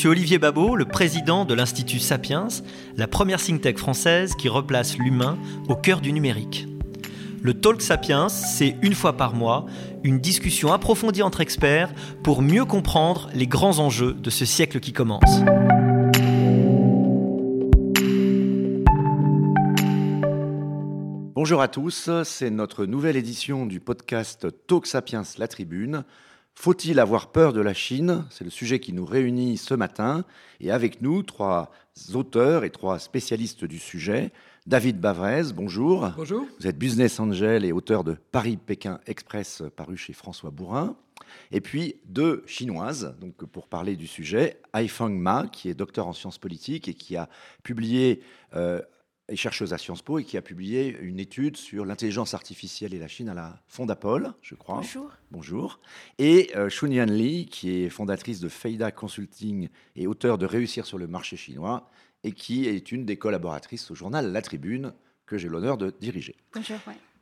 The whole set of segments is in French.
suis Olivier Babot, le président de l'Institut Sapiens, la première think tank française qui replace l'humain au cœur du numérique. Le Talk Sapiens, c'est une fois par mois une discussion approfondie entre experts pour mieux comprendre les grands enjeux de ce siècle qui commence. Bonjour à tous, c'est notre nouvelle édition du podcast Talk Sapiens La Tribune. Faut-il avoir peur de la Chine? C'est le sujet qui nous réunit ce matin. Et avec nous, trois auteurs et trois spécialistes du sujet. David Bavrez, bonjour. Bonjour. Vous êtes business angel et auteur de Paris-Pékin Express paru chez François Bourrin. Et puis deux chinoises, donc pour parler du sujet, Haifeng Ma, qui est docteur en sciences politiques et qui a publié euh, est chercheuse à Sciences Po et qui a publié une étude sur l'intelligence artificielle et la Chine à la Fondapol, je crois. Bonjour. Bonjour. Et euh, Shunyan Li, qui est fondatrice de Feida Consulting et auteur de Réussir sur le marché chinois, et qui est une des collaboratrices au journal La Tribune, que j'ai l'honneur de diriger. Bonjour.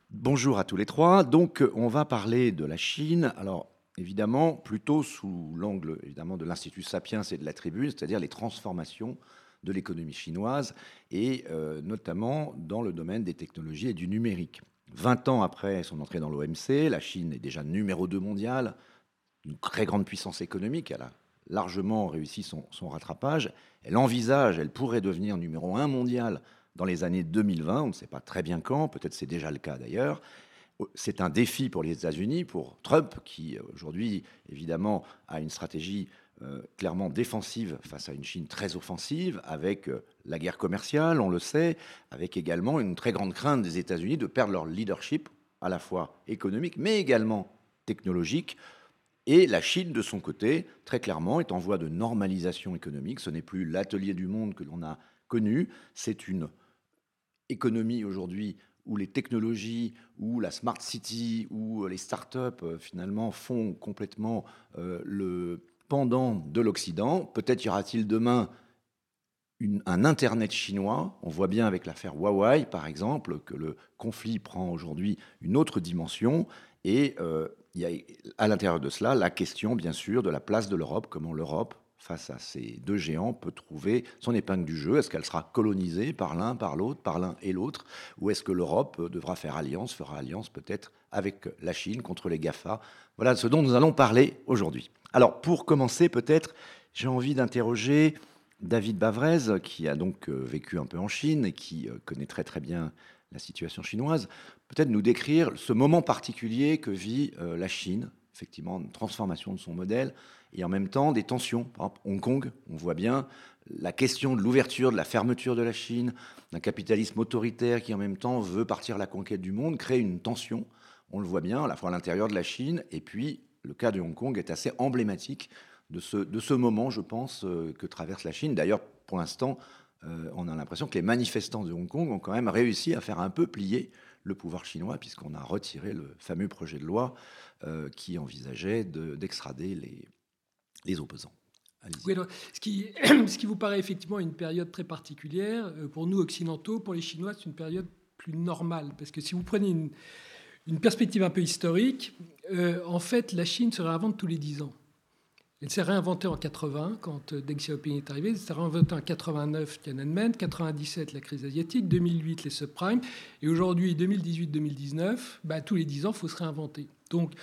Bonjour à tous les trois. Donc, on va parler de la Chine. Alors, évidemment, plutôt sous l'angle évidemment de l'Institut Sapiens et de la Tribune, c'est-à-dire les transformations de l'économie chinoise, et euh, notamment dans le domaine des technologies et du numérique. 20 ans après son entrée dans l'OMC, la Chine est déjà numéro 2 mondial, une très grande puissance économique, elle a largement réussi son, son rattrapage, elle envisage, elle pourrait devenir numéro 1 mondial dans les années 2020, on ne sait pas très bien quand, peut-être c'est déjà le cas d'ailleurs, c'est un défi pour les États-Unis, pour Trump, qui aujourd'hui, évidemment, a une stratégie euh, clairement défensive face à une Chine très offensive, avec euh, la guerre commerciale, on le sait, avec également une très grande crainte des États-Unis de perdre leur leadership, à la fois économique, mais également technologique. Et la Chine, de son côté, très clairement, est en voie de normalisation économique. Ce n'est plus l'atelier du monde que l'on a connu, c'est une économie aujourd'hui où les technologies, où la smart city, où les startups euh, finalement font complètement le, pendant de l'Occident. Peut-être y aura-t-il demain un Internet chinois. On voit bien avec l'affaire Huawei, par exemple, que le conflit prend aujourd'hui une autre dimension. Et euh, il y a à l'intérieur de cela la question, bien sûr, de la place de l'Europe, comment l'Europe, face à ces deux géants, peut trouver son épingle du jeu. Est-ce qu'elle sera colonisée par l'un, par l'autre, par l'un et l'autre? Ou est-ce que l'Europe devra faire alliance, fera alliance peut-être avec la Chine contre les GAFA? Voilà ce dont nous allons parler aujourd'hui. Alors, pour commencer, peut-être, j'ai envie d'interroger David Bavrez, qui a donc euh, vécu un peu en Chine et qui euh, connaît très très bien la situation chinoise. Peut-être nous décrire ce moment particulier que vit euh, la Chine, effectivement, une transformation de son modèle, et en même temps des tensions. Par exemple, Hong Kong, on voit bien la question de l'ouverture, de la fermeture de la Chine, d'un capitalisme autoritaire qui en même temps veut partir à la conquête du monde, crée une tension. On le voit bien, à la fois à l'intérieur de la Chine et puis le cas de Hong Kong est assez emblématique de ce, de ce moment, je pense, euh, que traverse la Chine. D'ailleurs, pour l'instant, euh, on a l'impression que les manifestants de Hong Kong ont quand même réussi à faire un peu plier le pouvoir chinois, puisqu'on a retiré le fameux projet de loi euh, qui envisageait d'extrader les, les opposants. ce, qui, ce qui vous paraît effectivement une période très particulière, pour nous occidentaux, pour les Chinois, c'est une période plus normale. Parce que si vous prenez une, une perspective un peu historique, euh, en fait, la Chine se réinvente tous les 10 ans. Elle s'est réinventée en 80, quand euh, Deng Xiaoping est arrivé. Elle s'est réinventée en 89, Tiananmen, 97, la crise asiatique, 2008, les subprimes. Et aujourd'hui, 2018-2019, bah, tous les 10 ans, il faut se réinventer. Donc,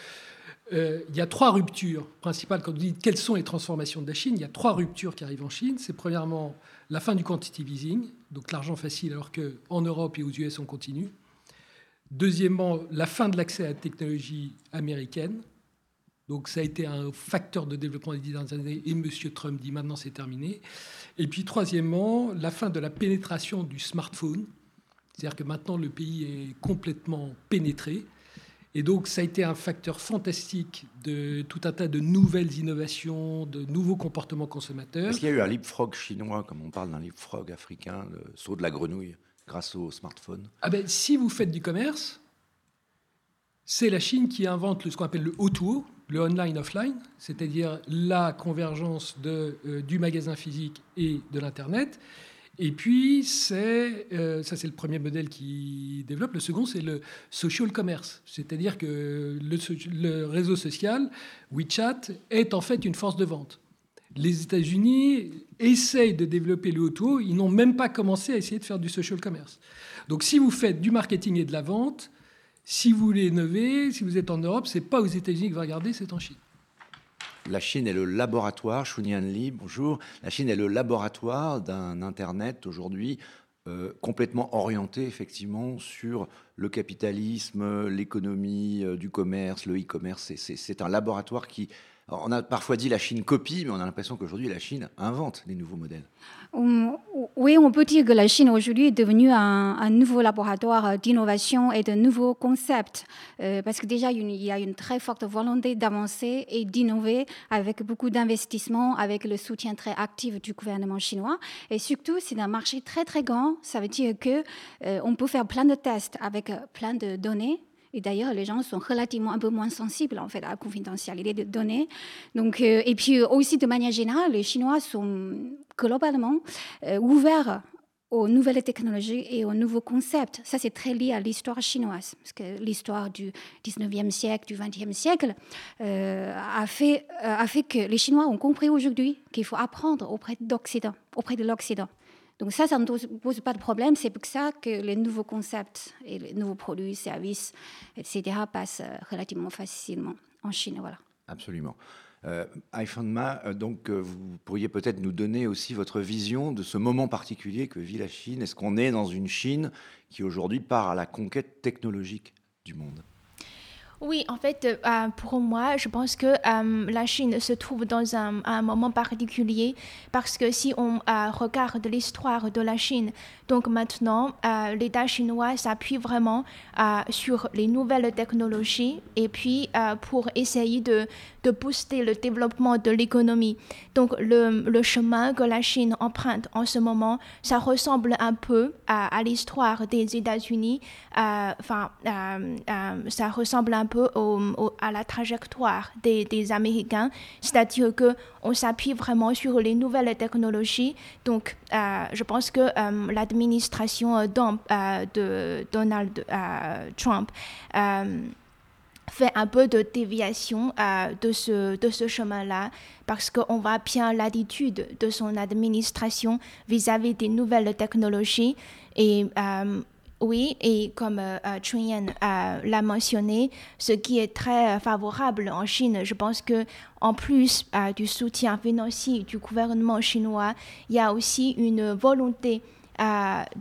euh, il y a trois ruptures principales. Quand vous dites quelles sont les transformations de la Chine, il y a trois ruptures qui arrivent en Chine. C'est premièrement la fin du quantitative easing, donc l'argent facile, alors qu'en Europe et aux US, on continue. Deuxièmement, la fin de l'accès à la technologie américaine. Donc ça a été un facteur de développement des dernières années et M. Trump dit maintenant c'est terminé. Et puis troisièmement, la fin de la pénétration du smartphone. C'est-à-dire que maintenant le pays est complètement pénétré. Et donc ça a été un facteur fantastique de tout un tas de nouvelles innovations, de nouveaux comportements consommateurs. Est-ce qu'il y a eu un leapfrog chinois, comme on parle d'un leapfrog africain, le saut de la grenouille? Grâce au smartphone ah ben, Si vous faites du commerce, c'est la Chine qui invente ce qu'on appelle le O2O, le online-offline, c'est-à-dire la convergence de, euh, du magasin physique et de l'Internet. Et puis, c'est, euh, ça c'est le premier modèle qui développe. Le second, c'est le social commerce, c'est-à-dire que le, le, réseau social, WeChat, est en fait une force de vente. Les États-Unis essayent de développer le auto, ils n'ont même pas commencé à essayer de faire du social commerce. Donc si vous faites du marketing et de la vente, si vous voulez innover, si vous êtes en Europe, c'est pas aux États-Unis que vous regardez, c'est en Chine. La Chine est le laboratoire, Shunyan Li, bonjour. La Chine est le laboratoire d'un Internet aujourd'hui euh, complètement orienté effectivement sur le capitalisme, l'économie euh, du commerce, le e-commerce. C'est un laboratoire qui on a parfois dit la Chine copie, mais on a l'impression qu'aujourd'hui la Chine invente des nouveaux modèles. Hum, oui, on peut dire que la Chine aujourd'hui est devenue un, nouveau laboratoire d'innovation et de nouveaux concepts, euh, parce que déjà il y a une très forte volonté d'avancer et d'innover avec beaucoup d'investissements, avec le soutien très actif du gouvernement chinois. Et surtout, c'est un marché très très grand. Ça veut dire que euh, on peut faire plein de tests avec plein de données et d'ailleurs, les gens sont relativement un peu moins sensibles en fait à la confidentialité des données. Donc, euh, et puis aussi de manière générale, les Chinois sont globalement euh, ouverts aux nouvelles technologies et aux nouveaux concepts. Ça, c'est très lié à l'histoire chinoise, parce que l'histoire du 19e siècle, du 20e siècle, euh, a, fait, a fait que les Chinois ont compris aujourd'hui qu'il faut apprendre auprès d'Occident, auprès de l'Occident. Donc ça, ça ne pose pas de problème. C'est pour ça que les nouveaux concepts et les nouveaux produits, services, etc. passent euh, relativement facilement en Chine. Voilà. Absolument. Euh, Ma, euh, donc euh, vous pourriez peut-être nous donner aussi votre vision de ce moment particulier que vit la Chine. Est-ce qu'on est dans une Chine qui aujourd'hui part à la conquête technologique du monde? Oui, en fait, euh, pour moi, je pense que euh, la Chine se trouve dans un, moment particulier parce que si on euh, regarde l'histoire de la Chine, donc maintenant, l'État chinois s'appuie vraiment sur les nouvelles technologies et puis pour essayer de, booster le développement de l'économie. Donc le, chemin que la Chine emprunte en ce moment, ça ressemble un peu à, l'histoire des États-Unis. Enfin, ça ressemble un peu à la trajectoire des, Américains, c'est-à-dire que on s'appuie vraiment sur les nouvelles technologies. Donc, euh, je pense que euh, l'administration euh, de Donald Trump fait un peu de déviation de ce, de ce chemin-là parce qu'on voit bien l'attitude de son administration vis-à-vis des nouvelles technologies. Et oui, et comme euh, euh, euh, l'a mentionné, ce qui est très favorable en Chine, je pense que en plus euh, du soutien financier du gouvernement chinois, il y a aussi une volonté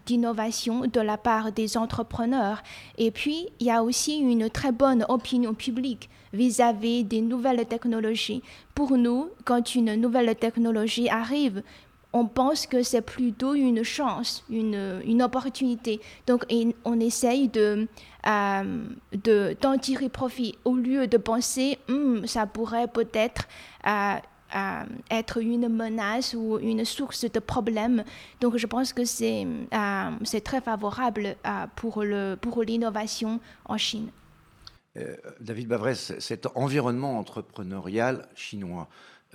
d'innovation de la part des entrepreneurs. Et puis, il y a aussi une très bonne opinion publique vis-à-vis -vis des nouvelles technologies. Pour nous, quand une nouvelle technologie arrive, on pense que c'est plutôt une chance, une, une opportunité. Donc, on essaye de, euh, d'en tirer profit au lieu de penser, hum, ça pourrait peut-être euh, euh, être une menace ou une source de problème. Donc, je pense que c'est, c'est très favorable pour, le, pour l'innovation en Chine. David Bavresse, cet environnement entrepreneurial chinois,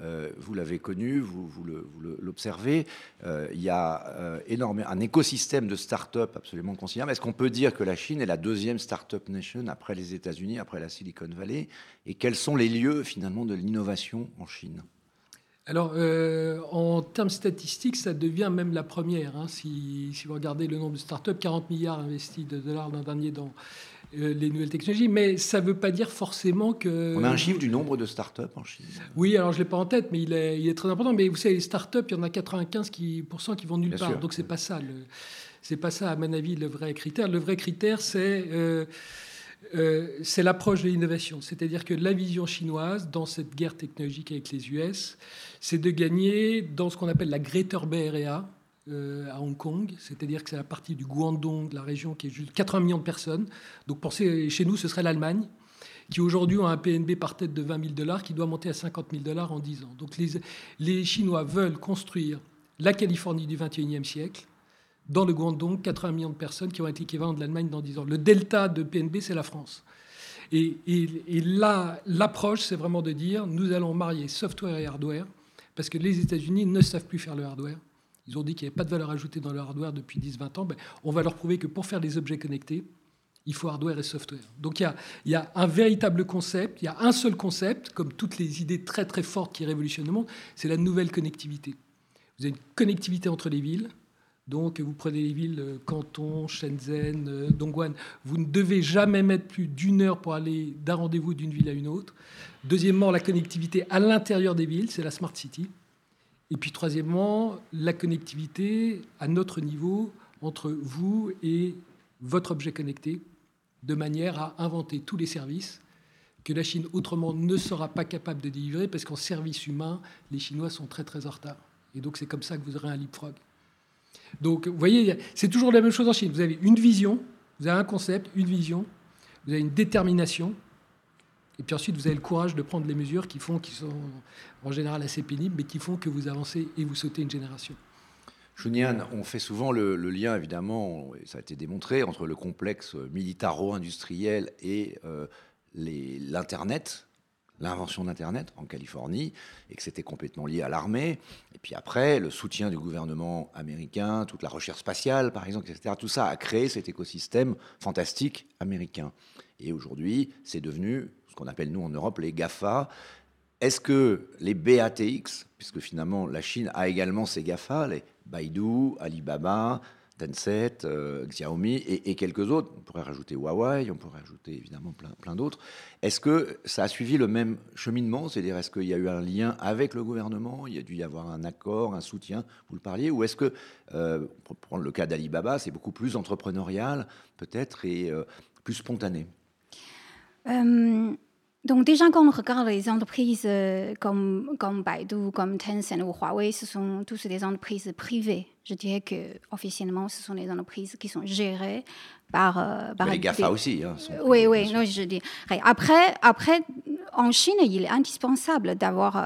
euh, vous l'avez connu, vous, l'observez. Euh, il y a euh, un écosystème de start-up absolument considérable. Est-ce qu'on peut dire que la Chine est la deuxième start-up nation après les États-Unis, après la Silicon Valley? Et quels sont les lieux finalement de l'innovation en Chine? Alors, en termes statistiques, ça devient même la première. Hein. si, si, vous regardez le nombre de start-up, 40 milliards investis de dollars l'an dernier dans euh, les nouvelles technologies, mais ça ne veut pas dire forcément que... On a un chiffre du nombre de startups en Chine Oui, alors je ne l'ai pas en tête, mais il est, il est, très important. Mais vous savez, les startups, il y en a 95% qui, qui vont nulle part. Donc, ce n'est pas ça. C'est pas ça, à mon avis, le vrai critère. Le vrai critère, c'est... Euh, euh, c'est l'approche de l'innovation. C'est-à-dire que la vision chinoise, dans cette guerre technologique avec les US, c'est de gagner dans ce qu'on appelle la Greater Bay Area, euh, à Hong Kong, c'est-à-dire que c'est la partie du Guangdong, de la région qui est juste 80 millions de personnes. Donc pensez, chez nous, ce serait l'Allemagne, qui aujourd'hui a un PNB par tête de 20 000 dollars, qui doit monter à 50 000 dollars en 10 ans. Donc les, les Chinois veulent construire la Californie du 21e siècle, dans le Guangdong, 80 millions de personnes qui vont être l'équivalent de l'Allemagne dans 10 ans. Le delta de PNB, c'est la France. Et, là, l'approche, c'est vraiment de dire, nous allons marier software et hardware, parce que les États-Unis ne savent plus faire le hardware. Ils ont dit qu'il n'y avait pas de valeur ajoutée dans le hardware depuis 10-20 ans. Ben, on va leur prouver que pour faire des objets connectés, Il faut hardware et software. Donc il y, a, un véritable concept, il y a un seul concept, comme toutes les idées très très fortes qui révolutionnent le monde, c'est la nouvelle connectivité. Vous avez une connectivité entre les villes, donc, vous prenez les villes euh, Canton, Shenzhen, euh, Dongguan, vous ne devez jamais mettre plus d'une heure pour aller d'un rendez-vous d'une ville à une autre. Deuxièmement, la connectivité à l'intérieur des villes, c'est la Smart City. Et puis, troisièmement, la connectivité à notre niveau entre vous et votre objet connecté, de manière à inventer tous les services que la Chine autrement ne sera pas capable de délivrer, parce qu'en service humain, les Chinois sont très très en retard. Et donc c'est comme ça que vous aurez un leapfrog. Donc, vous voyez, c'est toujours la même chose en Chine. Vous avez une vision, vous avez un concept, une vision, vous avez une détermination, et puis ensuite, vous avez le courage de prendre les mesures qui font, qui sont en général assez pénibles, mais qui font que vous avancez et vous sautez une génération. Junian, on fait souvent le, lien, évidemment, ça a été démontré, entre le complexe militaro-industriel et euh, l'Internet, l'invention d'Internet en Californie et que c'était complètement lié à l'armée. Et puis après, le soutien du gouvernement américain, toute la recherche spatiale, par exemple, etc. Tout ça a créé cet écosystème fantastique américain. Et aujourd'hui, c'est devenu ce qu'on appelle nous en Europe les GAFA. Est-ce que les BATX, puisque finalement la Chine a également ses GAFA, les Baidu, Alibaba, Tencent, euh, Xiaomi et, quelques autres. On pourrait rajouter Huawei, on pourrait rajouter évidemment plein, plein d'autres. Est-ce que ça a suivi le même cheminement? C'est-à-dire, est-ce qu'il y a eu un lien avec le gouvernement? Il y a dû y avoir un accord, un soutien, vous le parliez? Ou est-ce que, euh, pour prendre le cas d'Alibaba, c'est beaucoup plus entrepreneurial, peut-être, et euh, plus spontané? Donc déjà, quand on regarde les entreprises euh, comme, comme Baidu, comme Tencent ou Huawei, ce sont tous des entreprises privées. Je dirais que officiellement, ce sont des entreprises qui sont gérées par... Euh, par les GAFA aussi. Hein, oui, oui, non, je dis. Après, après, en Chine, il est indispensable d'avoir...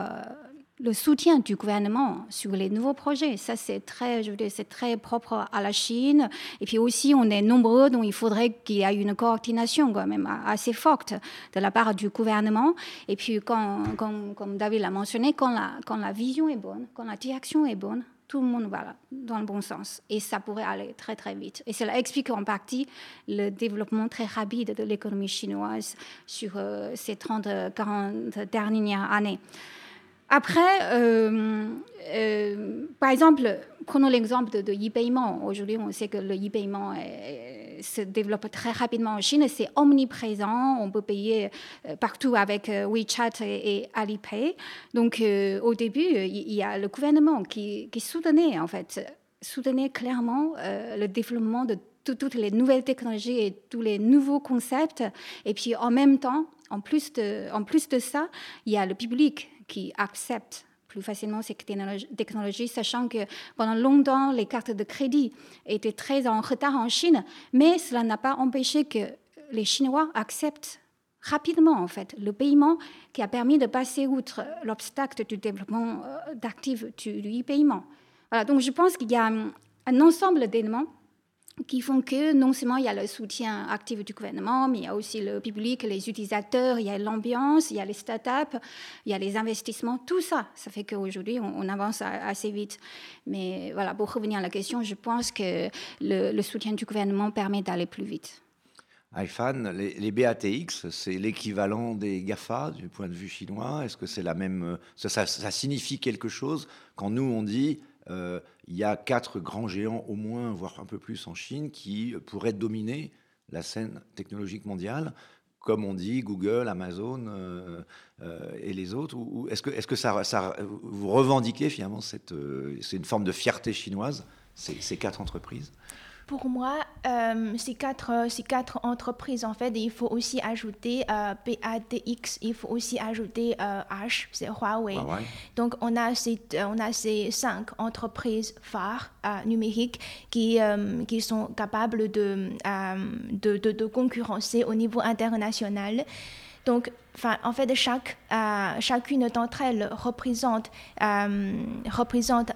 Le soutien du gouvernement sur les nouveaux projets. Ça, c'est très, je veux dire, c'est très propre à la Chine. Et puis aussi, on est nombreux, donc il faudrait qu'il y ait une coordination quand même assez forte de la part du gouvernement. Et puis, comme David l'a mentionné, quand la, vision est bonne, quand la direction est bonne, tout le monde va dans le bon sens. Et ça pourrait aller très, très vite. Et cela explique en partie le développement très rapide de l'économie chinoise sur euh, ces 30-40 dernières années. Après, euh, euh, par exemple, prenons l'exemple de, e-paiement. Aujourd'hui, on sait que le e-paiement se développe très rapidement en Chine. C'est omniprésent. On peut payer euh, partout avec WeChat et, Alipay. Donc, au début, il y a le gouvernement qui, soutenait, en fait, soutenait clairement le développement de toutes les nouvelles technologies et tous les nouveaux concepts. Et puis, en même temps, de, en plus de ça, il y a le public qui acceptent plus facilement ces technologies, sachant que pendant longtemps, les cartes de crédit étaient très en retard en Chine, mais cela n'a pas empêché que les Chinois acceptent rapidement en fait le paiement qui a permis de passer outre l'obstacle du développement euh, d'actifs du, e-paiement. Voilà, donc je pense qu'il y a un ensemble d'éléments qui font que non seulement il y a le soutien actif du gouvernement, mais il y a aussi le public, les utilisateurs, il y a l'ambiance, il y a les startups, il y a les investissements, tout ça, ça fait qu'aujourd'hui on, avance assez vite. Mais voilà, pour revenir à la question, je pense que le, soutien du gouvernement permet d'aller plus vite. iPhone, les, BATX, c'est l'équivalent des GAFA du point de vue chinois? Est-ce que c'est la même ça signifie quelque chose quand nous on dit euh, il y a quatre grands géants au moins, voire un peu plus en Chine, qui pourraient dominer la scène technologique mondiale, comme on dit Google, Amazon euh, euh, et les autres. Est-ce que, est -ce que vous revendiquez finalement cette, une forme de fierté chinoise, ces quatre entreprises? Pour moi, euh, ces, quatre, ces quatre entreprises, en fait, il faut aussi ajouter euh, PATX, il faut aussi ajouter euh, H, c'est Huawei. Donc, on a, ces, on a ces cinq entreprises phares numériques qui, qui sont capables de, de, de, concurrencer au niveau international. Donc, en fait, chaque, chacune d'entre elles représente, représente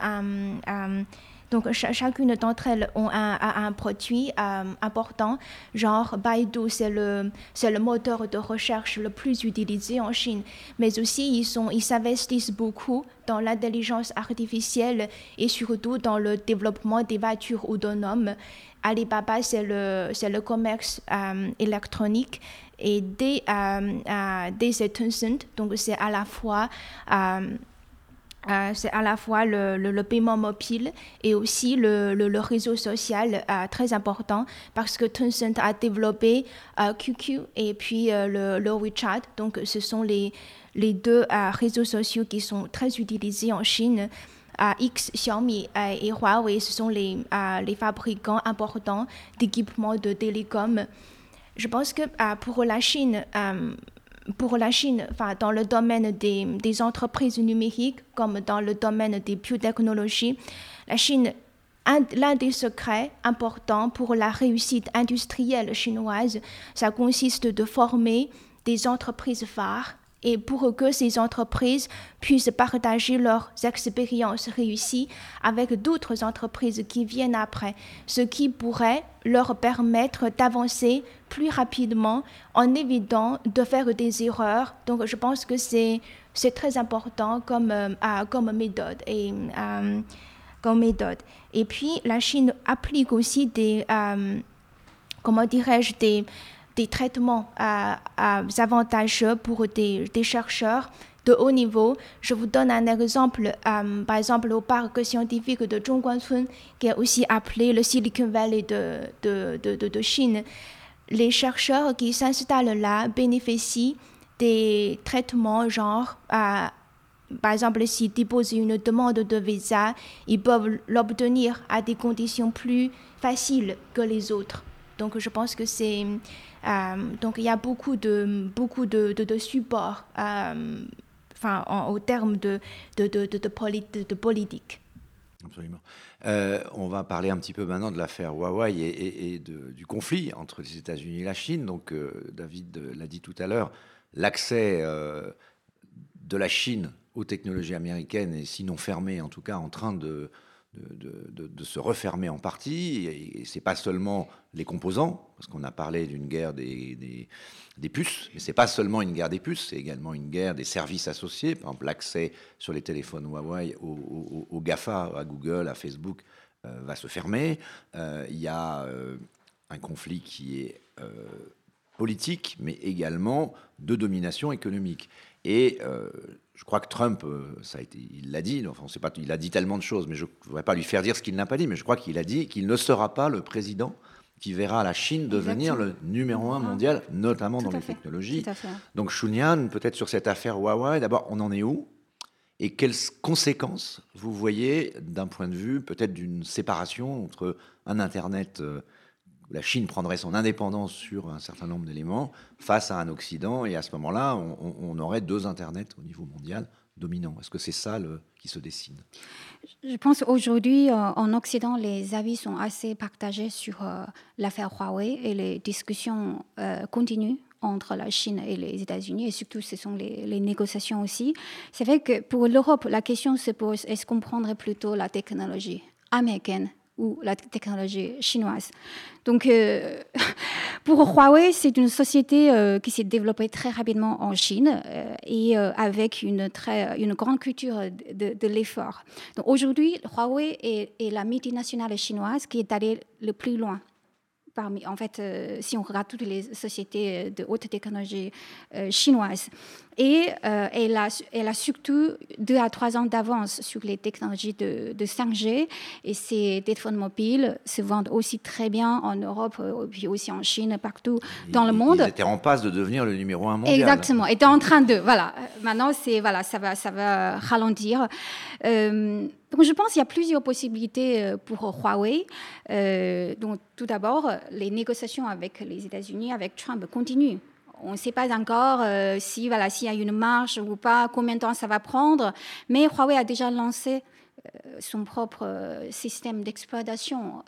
Donc chacune d'entre elles ont un, produit euh, important. Genre Baidu, c'est le, le moteur de recherche le plus utilisé en Chine. Mais aussi, ils, sont, ils s'investissent beaucoup dans l'intelligence artificielle et surtout dans le développement des voitures autonomes. Alibaba, c'est le, le commerce euh, électronique et des, euh, euh, Tencent, donc c'est à la fois euh, euh, c'est à la fois le, le, paiement mobile et aussi le, le réseau social très important parce que Tencent a développé QQ et puis le, WeChat. Donc, ce sont les, les deux réseaux sociaux qui sont très utilisés en Chine. X, Xiaomi et Huawei, ce sont les, les fabricants importants d'équipements de télécom je pense que euh, pour la Chine, euh, pour la Chine, enfin, dans le domaine des, entreprises numériques comme dans le domaine des biotechnologies, la Chine, l'un des secrets importants pour la réussite industrielle chinoise, ça consiste de former des entreprises phares et pour que ces entreprises puissent partager leurs expériences réussies avec d'autres entreprises qui viennent après, ce qui pourrait leur permettre d'avancer plus rapidement en évitant de faire des erreurs. Donc je pense que c'est c'est très important comme, euh, comme méthode. Et, euh, comme méthode. Et puis la Chine applique aussi des, euh, comment dirais-je, des, des traitements avantageux pour des, chercheurs de haut niveau. Je vous donne un exemple, euh, par exemple au parc scientifique de Zhongguancun, qui est aussi appelé le Silicon Valley de, de, de, de Chine. Les chercheurs qui s'installent là bénéficient des traitements genre, euh, par exemple, s'ils déposent une demande de visa, ils peuvent l'obtenir à des conditions plus faciles que les autres. Donc, je pense que c'est euh, donc il y a beaucoup de, beaucoup de, de, support euh, enfin, au terme de, de, de, de, politique. Absolument. Euh, on va parler un petit peu maintenant de l'affaire Huawei et, du conflit entre les États-Unis et la Chine. Donc, David l'a dit tout à l'heure, l'accès de la Chine aux technologies américaines est sinon fermé, en tout cas en train de, de, se refermer en partie. Et, c'est pas seulement les composants, parce qu'on a parlé d'une guerre des, des, puces, mais c'est pas seulement une guerre des puces, c'est également une guerre des services associés. Par exemple, l'accès sur les téléphones Huawei au, GAFA, à Google, à Facebook, euh, va se fermer. Euh, il y a euh, un conflit qui est politique, mais également de domination économique. Et je crois que Trump, euh, ça a été, il l'a dit, enfin, on sait pas, il a dit tellement de choses, mais je ne voudrais pas lui faire dire ce qu'il n'a pas dit, mais je crois qu'il a dit qu'il ne sera pas le président qui verra la Chine devenir le numéro un mondial, notamment dans les technologies. Donc Shunyan, peut-être sur cette affaire Huawei, d'abord, on en est où? Et quelles conséquences vous voyez d'un point de vue peut-être d'une séparation entre un Internet la Chine prendrait son indépendance sur un certain nombre d'éléments face à un Occident, et à ce moment-là, on, aurait deux Internets au niveau mondial dominants. Est-ce que c'est ça le, qui se dessine? Je pense aujourd'hui, euh, en Occident, les avis sont assez partagés sur euh, l'affaire Huawei et les discussions euh, continuent entre la Chine et les États-Unis, et surtout ce sont les, les négociations aussi. C'est vrai que pour l'Europe, la question se pose, est-ce qu'on prendrait plutôt la technologie américaine ou la technologie chinoise. Donc, euh, pour Huawei, c'est une société euh, qui s'est développée très rapidement en Chine euh, et avec une, très, une grande culture de, de l'effort. Aujourd'hui, Huawei est, la multinationale chinoise qui est allée le plus loin en fait, euh, si on regarde toutes les sociétés euh, de haute technologie euh, chinoises. Et elle, a, elle a surtout deux à trois ans d'avance sur les technologies de, 5G. Et ces téléphones mobiles se vendent aussi très bien en Europe, puis aussi en Chine, partout dans le monde. Ils étaient en passe de devenir le numéro un mondial. Exactement. Étaient en train de. Voilà. Maintenant, c'est, voilà, ça, va, ça va ralentir. Donc, je pense qu'il y a plusieurs possibilités euh, pour Huawei. Euh, donc, tout d'abord, les négociations avec les États-Unis, avec Trump, continuent. On ne sait pas encore euh, si voilà s'il y a une marche ou pas, combien de temps ça va prendre. Mais Huawei a déjà lancé son propre système d'exploitation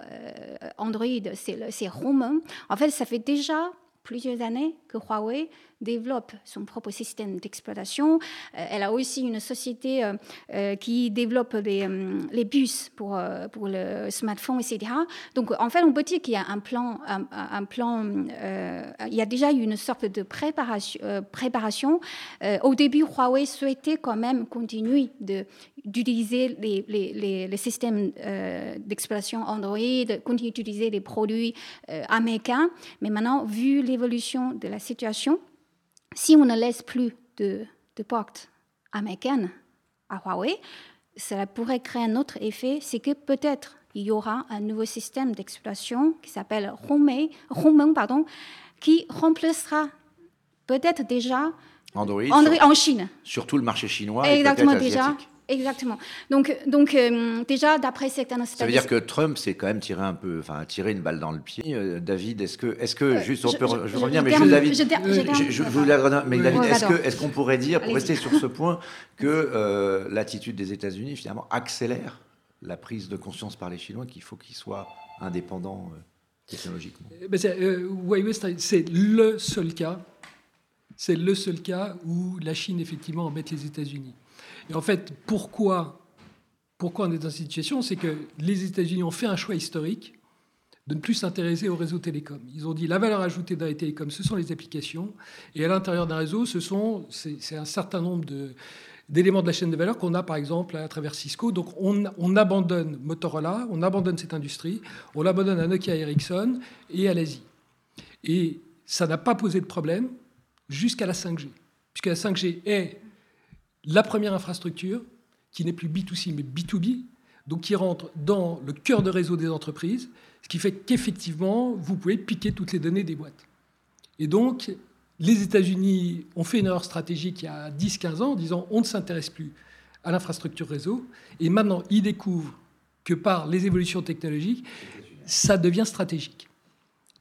Android, c'est Home. En fait, ça fait déjà plusieurs années que Huawei développe son propre système d'exploitation. Euh, elle a aussi une société euh, euh, qui développe les, les bus pour, pour le smartphone, etc. Donc, en fait, on peut dire qu'il y a un plan, un, plan il y a déjà une sorte de préparation. au début, Huawei souhaitait quand même continuer d'utiliser les, les, les, systèmes d'exploitation Android, continuer d'utiliser les produits américains. Mais maintenant, vu l'évolution de la situation, si on ne laisse plus de, de portes américaines à Huawei, cela pourrait créer un autre effet, c'est que peut-être il y aura un nouveau système d'exploitation qui s'appelle Hongmeng, pardon, qui remplacera peut-être déjà Android, en Chine. Surtout le marché chinois Exactement, et déjà. Exactement. Donc, donc euh, déjà, d'après certaines Ça veut dire que Trump s'est quand même tiré un peu, enfin, tiré une balle dans le pied. Euh, David, est-ce que, est-ce que, euh, juste, on peut, je, reviens, mais David, je, vous la mais David, est-ce que, est-ce qu'on pourrait dire, pour rester sur ce point, que l'attitude des États-Unis finalement accélère la prise de conscience par les Chinois qu'il faut qu'ils soient indépendants technologiquement? Eh ben Huawei, c'est le seul cas. C'est le seul cas où la Chine effectivement embête les États-Unis. Et en fait, pourquoi, on est dans cette situation C'est que les États-Unis ont fait un choix historique de ne plus s'intéresser au réseau télécom. Ils ont dit la valeur ajoutée dans les télécoms, ce sont les applications, et à l'intérieur d'un réseau, ce sont c'est un certain nombre d'éléments de la chaîne de valeur qu'on a par exemple à travers Cisco. Donc on, on, abandonne Motorola, on abandonne cette industrie, on l'abandonne à Nokia Ericsson et à l'Asie. Et ça n'a pas posé de problème jusqu'à la 5G, puisque la 5G est la première infrastructure, qui n'est plus B2C mais B2B, donc qui rentre dans le cœur de réseau des entreprises, ce qui fait qu'effectivement, vous pouvez piquer toutes les données des boîtes. Et donc, les États-Unis ont fait une erreur stratégique il y a 10-15 ans en disant on ne s'intéresse plus à l'infrastructure réseau, et maintenant ils découvrent que par les évolutions technologiques, ça devient stratégique.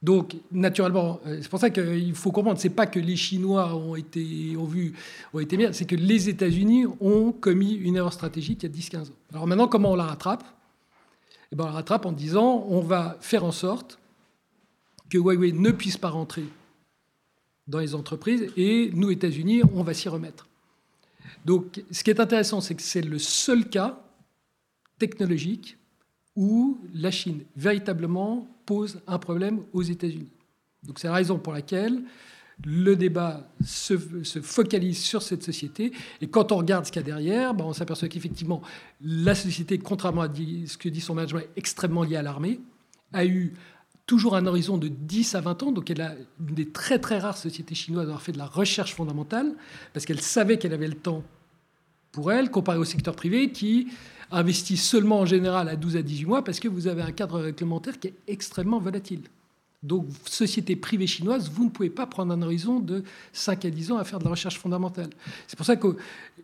Donc, naturellement, euh, c'est pour ça qu'il faut comprendre, c'est pas que les Chinois ont été, ont vu, ont été bien, c'est que les États-Unis ont commis une erreur stratégique il y a 10-15 ans. Alors maintenant, comment on la rattrape? Eh ben, On la rattrape en disant, on va faire en sorte que Huawei ne puisse pas rentrer dans les entreprises et nous, États-Unis, on va s'y remettre. Donc, ce qui est intéressant, c'est que c'est le seul cas technologique où la Chine véritablement pose un problème aux États-Unis. Donc c'est la raison pour laquelle le débat se, focalise sur cette société. Et quand on regarde ce qu'il y a derrière, ben on s'aperçoit qu'effectivement, la société, contrairement à ce que dit son management, extrêmement liée à l'armée, a eu toujours un horizon de 10 à 20 ans. Donc elle a une des très très rares sociétés chinoises à avoir fait de la recherche fondamentale, parce qu'elle savait qu'elle avait le temps pour elle, comparé au secteur privé qui investit seulement en général à 12 à 18 mois parce que vous avez un cadre réglementaire qui est extrêmement volatile. Donc, société privée chinoise, vous ne pouvez pas prendre un horizon de 5 à 10 ans à faire de la recherche fondamentale. C'est pour ça que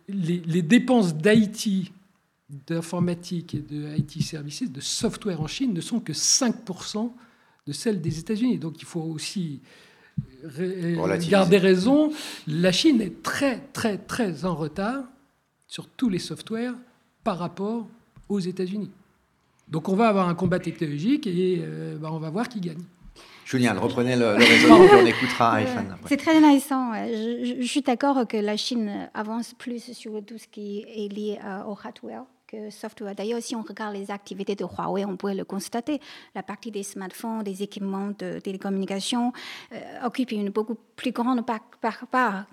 les, dépenses d'IT, d'informatique et de IT services, de software en Chine ne sont que 5% de celles des États-Unis. Donc, il faut aussi garder raison. La Chine est très, très, très en retard sur tous les softwares par rapport aux États-Unis. Donc on va avoir un combat technologique et euh, bah, on va voir qui gagne. Julien, reprenez le, le raisonnement, puis on écoutera iPhone. C'est très intéressant. Je, je, suis d'accord que la Chine avance plus sur tout ce qui est lié au hardware que software. D'ailleurs, si on regarde les activités de Huawei, on pourrait le constater. La partie des smartphones, des équipements de télécommunications euh, occupe une beaucoup plus grande part,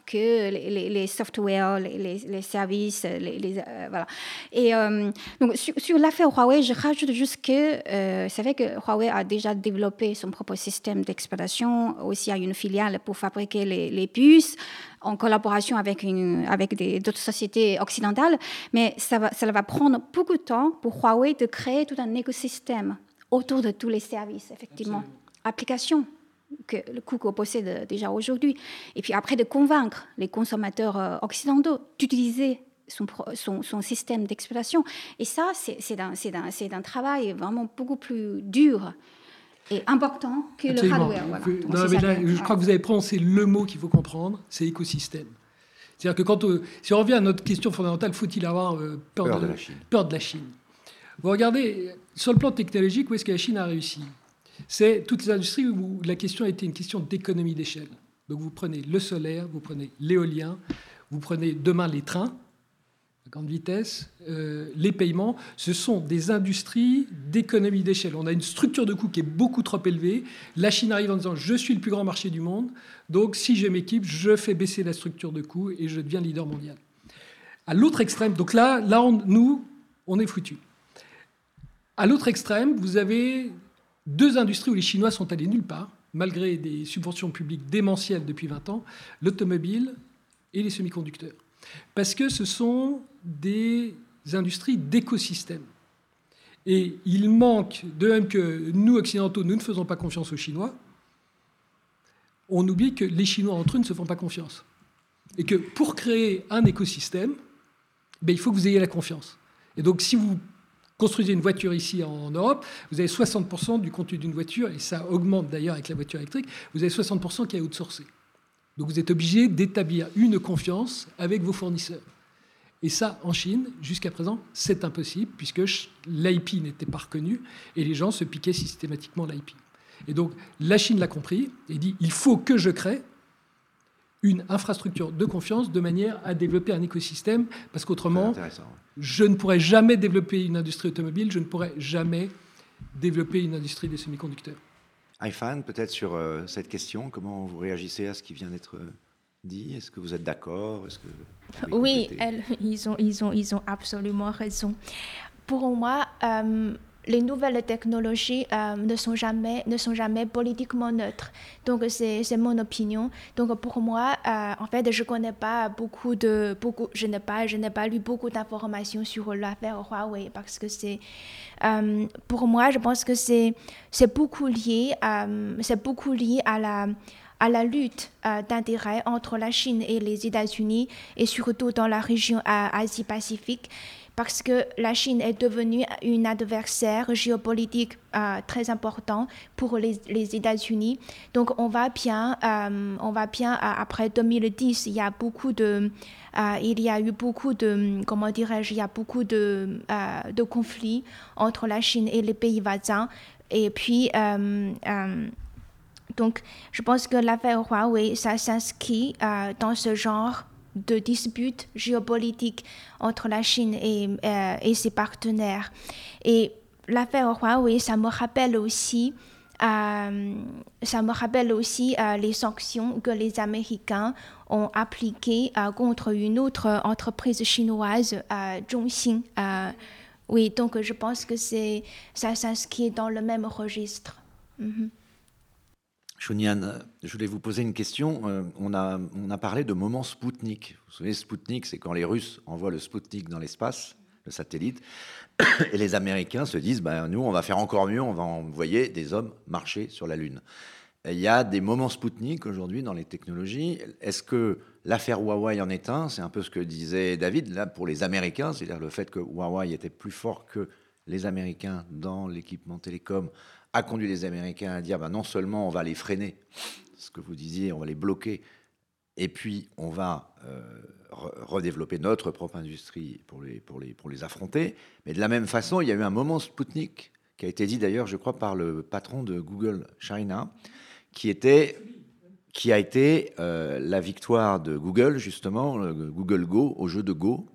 que les, les, softwares, les, services, les, euh, voilà. Et euh, donc sur, l'affaire Huawei, je rajoute juste que vous savez que Huawei a déjà développé son propre système d'exploitation, aussi à une filiale pour fabriquer les, puces en collaboration avec, une, avec d'autres sociétés occidentales, mais ça va, ça va prendre beaucoup de temps pour Huawei de créer tout un écosystème autour de tous les services, effectivement. Applications que le Google possède déjà aujourd'hui. Et puis après, de convaincre les consommateurs euh, occidentaux d'utiliser son, son, son, système d'exploitation. Et ça, c'est un, un, un, travail vraiment beaucoup plus dur et important que le hardware. je crois que vous avez prononcé le mot qu'il faut comprendre, c'est écosystème. C'est-à-dire que quand, euh, si on revient à notre question fondamentale, faut-il avoir euh, peur, de, la Chine. peur de la Chine Vous regardez, sur le plan technologique, où est-ce que la Chine a réussi? C'est toutes les industries où la question a été une question d'économie d'échelle. Donc vous prenez le solaire, vous prenez l'éolien, vous prenez demain les trains grande vitesse, euh, les paiements, ce sont des industries d'économie d'échelle. On a une structure de coût qui est beaucoup trop élevée. La Chine arrive en disant je suis le plus grand marché du monde, donc si je m'équipe, je fais baisser la structure de coût et je deviens leader mondial. À l'autre extrême, donc là, là nous, on est foutus. À l'autre extrême, vous avez deux industries où les Chinois sont allés nulle part, malgré des subventions publiques démentielles depuis 20 ans, l'automobile et les semi-conducteurs. Parce que ce sont des industries d'écosystème. Et il manque, de même que nous, occidentaux, nous ne faisons pas confiance aux Chinois, on oublie que les Chinois entre eux ne se font pas confiance. Et que pour créer un écosystème, ben, il faut que vous ayez la confiance. Et donc si vous construisez une voiture ici en Europe, vous avez 60% du contenu d'une voiture, et ça augmente d'ailleurs avec la voiture électrique, vous avez 60% qui est outsourcé. Donc vous êtes obligé d'établir une confiance avec vos fournisseurs. Et ça, en Chine, jusqu'à présent, c'est impossible, puisque l'IP n'était pas reconnu, et les gens se piquaient systématiquement l'IP. Et donc la Chine l'a compris, et dit, il faut que je crée une infrastructure de confiance de manière à développer un écosystème, parce qu'autrement, je ne pourrais jamais développer une industrie automobile, je ne pourrais jamais développer une industrie des semi-conducteurs. Aifan, peut-être sur euh, cette question, comment vous réagissez à ce qui vient d'être euh, dit? Est-ce que vous êtes d'accord? Que Oui, ils, ont, ils, ont, ils ont absolument raison. Pour moi, euh, les nouvelles technologies ne, sont jamais, ne sont jamais politiquement neutres. Donc, c'est mon opinion. Donc, pour moi, en fait, je connais pas beaucoup de... Beaucoup, je n'ai pas, pas lu beaucoup d'informations sur l'affaire Huawei parce que c'est euh, pour moi, je pense que c'est beaucoup lié, euh, beaucoup lié à la à la lutte euh, d'intérêts entre la Chine et les États-Unis et surtout dans la région Asie-Pacifique parce que la Chine est devenue une adversaire géopolitique euh, très important pour les, États-Unis. Donc on va bien, euh, on va bien après 2010, il y a beaucoup de, euh, il y a eu beaucoup de, comment dirais-je, il y a beaucoup de conflits entre la Chine et les pays voisins. Et puis donc, je pense que l'affaire Huawei, ça s'inscrit dans ce genre de disputes géopolitiques entre la Chine et, euh, et ses partenaires. Et l'affaire Huawei, ça me rappelle aussi, euh, ça me rappelle aussi euh, les sanctions que les Américains ont appliquées contre une autre entreprise chinoise, Zhongxin. oui, donc je pense que c'est ça s'inscrit dans le même registre. Mhm. Chonian, je voulais vous poser une question. Euh, on, a, on a parlé de moment Spoutnik. Vous savez, Spoutnik, c'est quand les Russes envoient le Spoutnik dans l'espace, le satellite, et les Américains se disent, ben, nous, on va faire encore mieux, on va envoyer des hommes marcher sur la Lune. il y a des moments Spoutnik aujourd'hui dans les technologies. Est-ce que l'affaire Huawei en est un? C'est un peu ce que disait David, là, pour les Américains, c'est-à-dire le fait que Huawei était plus fort que les Américains dans l'équipement télécom a conduit les Américains à dire ben non seulement on va les freiner, ce que vous disiez, on va les bloquer, et puis on va euh, redévelopper notre propre industrie pour les, pour, les, pour les affronter. Mais de la même façon, il y a eu un moment Spoutnik, qui a été dit d'ailleurs, je crois, par le patron de Google China, qui, était, qui a été euh, la victoire de Google, justement, Google Go, au jeu de Go,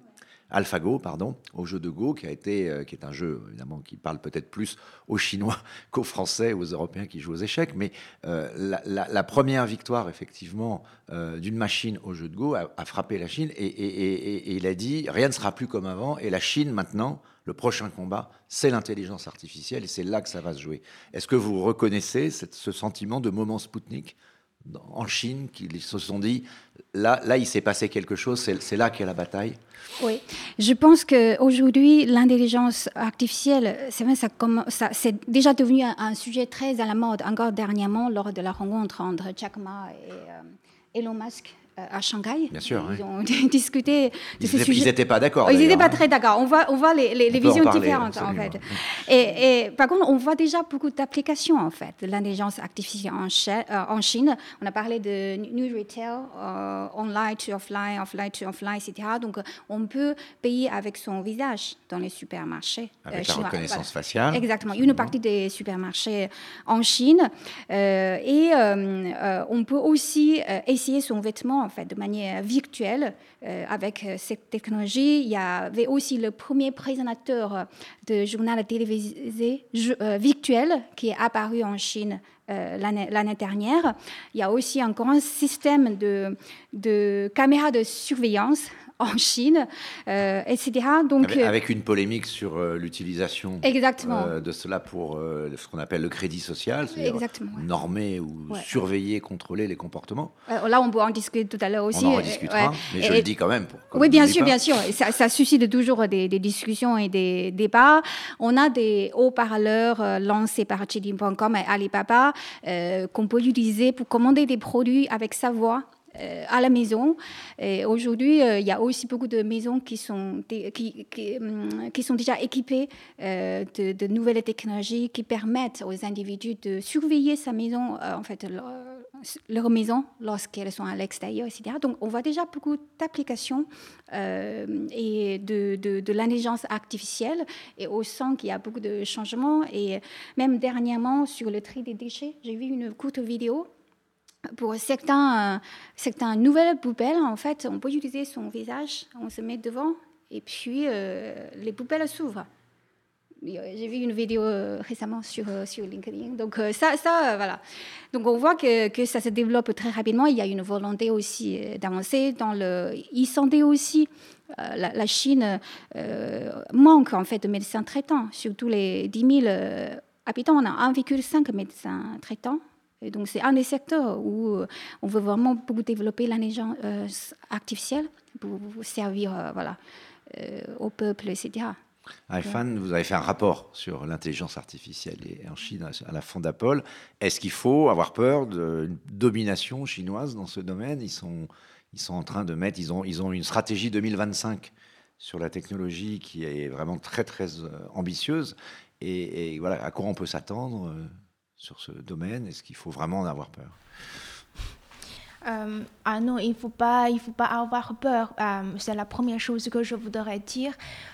AlphaGo, pardon, au jeu de Go, qui, a été, euh, qui est un jeu évidemment qui parle peut-être plus aux Chinois qu'aux Français, aux Européens qui jouent aux échecs. Mais euh, la, première victoire, effectivement, euh, d'une machine au jeu de Go a, frappé la Chine et, il a dit rien ne sera plus comme avant. Et la Chine, maintenant, le prochain combat, c'est l'intelligence artificielle et c'est là que ça va se jouer. Est-ce que vous reconnaissez ce sentiment de moment Spoutnik en Chine qui se sont dit là, là il s'est passé quelque chose, c'est là a la bataille Oui, je pense qu'aujourd'hui, l'intelligence artificielle, c'est ça, c'est déjà devenu un, sujet très à la mode, encore dernièrement lors de la rencontre entre Jack Ma et euh, Elon Musk. À Shanghai. Bien sûr. Ils ont discuté de ils ce étaient, sujet. Ils n'étaient pas d'accord. Ils n'étaient pas hein. très d'accord. On voit, on voit les, On visions parler, différentes en fait. Et, et par contre, on voit déjà beaucoup d'applications en fait de l'intelligence artificielle en, euh, en Chine. On a parlé de new retail, euh, online to offline, offline to offline, etc. Donc, on peut payer avec son visage dans les supermarchés Avec euh, la chinois. reconnaissance faciale. Exactement, une partie des supermarchés en Chine. Euh, et euh, euh, on peut aussi euh, essayer son vêtement en fait, de manière virtuelle euh, avec euh, cette technologie. Il y avait aussi le premier présentateur de journal télévisé euh, virtuel qui est apparu en Chine l'année dernière. Il y a aussi un grand système de caméras de surveillance en Chine, euh, etc. Donc, Avec, euh, avec une polémique sur euh, l'utilisation de cela pour ce qu'on appelle le crédit social, c'est-à-dire ouais. normer ou Ouais. surveiller, contrôler les comportements. Là, on peut en discuter tout à l'heure aussi. On en ouais. mais je Et- le dis quand même. Pour Oui, bien sûr, pas. bien sûr. Ça, ça suscite toujours des, des discussions et des débats. On a des haut-parleurs lancés par Chidin.com et Alibaba euh, qu'on peut utiliser pour commander des produits avec sa voix. Euh, à la maison. Aujourd'hui, euh, il y a aussi beaucoup de maisons qui sont, qui, hum, qui sont déjà équipées euh, de, nouvelles technologies qui permettent aux individus de surveiller sa maison, en fait, leur, maison lorsqu'elles sont à l'extérieur, etc. Donc, on voit déjà beaucoup d'applications et de, de, de l'intelligence artificielle et on sent qu'il y a beaucoup de changements. Et même dernièrement, sur le tri des déchets, j'ai vu une courte vidéo pour certains, euh, certaines nouvelles poubelles, en fait, on peut utiliser son visage, on se met devant et puis euh, les poubelles s'ouvrent. J'ai vu une vidéo euh, récemment sur, sur LinkedIn. Donc ça, ça voilà. Donc on voit que, que ça se développe très rapidement. Il y a une volonté aussi d'avancer dans le. Sentaient aussi la, Chine manque en fait de médecins traitants. Sur tous les 10 000 euh, habitants, on a 1,5 médecins traitants. Et donc c'est un des secteurs où euh, on veut vraiment beaucoup développer l'intelligence artificielle pour, servir euh, voilà, euh, au peuple, etc. iFan, vous avez fait un rapport sur l'intelligence artificielle et en Chine à la Fondapol. Est-ce qu'il faut avoir peur d'une domination chinoise dans ce domaine? Ils sont, ils sont en train de mettre, ils ont, ils ont une stratégie 2025 sur la technologie qui est vraiment très très euh, ambitieuse. Et, et voilà, à quoi on peut s'attendre euh, sur ce domaine Est-ce qu'il faut vraiment en avoir peur? Euh, ah non, il ne faut, pas, faut pas avoir peur. Euh, c'est la première chose que je voudrais dire.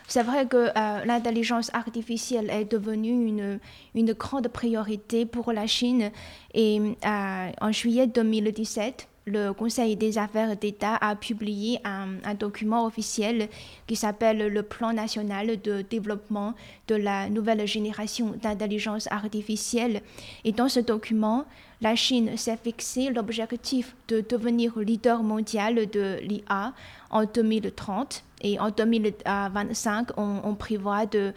C'est vrai que euh, l'intelligence artificielle est devenue une, une grande priorité pour la Chine. Et en juillet 2017, le Conseil des affaires d'État a publié un, document officiel qui s'appelle le Plan national de développement de la nouvelle génération d'intelligence artificielle. Et dans ce document, la Chine s'est fixé l'objectif de devenir leader mondial de l'IA en 2030. Et en 2025, on, prévoit de,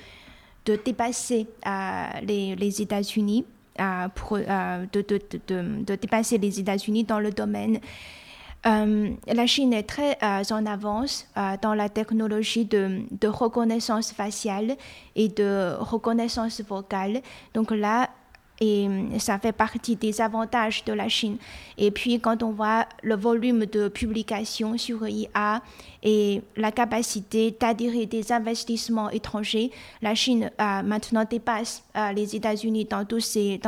dépasser euh, les États-Unis de, de, dépasser les États-Unis dans le domaine. Euh, la Chine est très euh, en avance euh, dans la technologie de, de, reconnaissance faciale et de reconnaissance vocale. Donc là, et ça fait partie des avantages de la Chine. Et puis, quand on voit le volume de publications sur IA et la capacité d'attirer des investissements étrangers, la Chine euh, maintenant dépasse euh, les États-Unis dans, tous ces,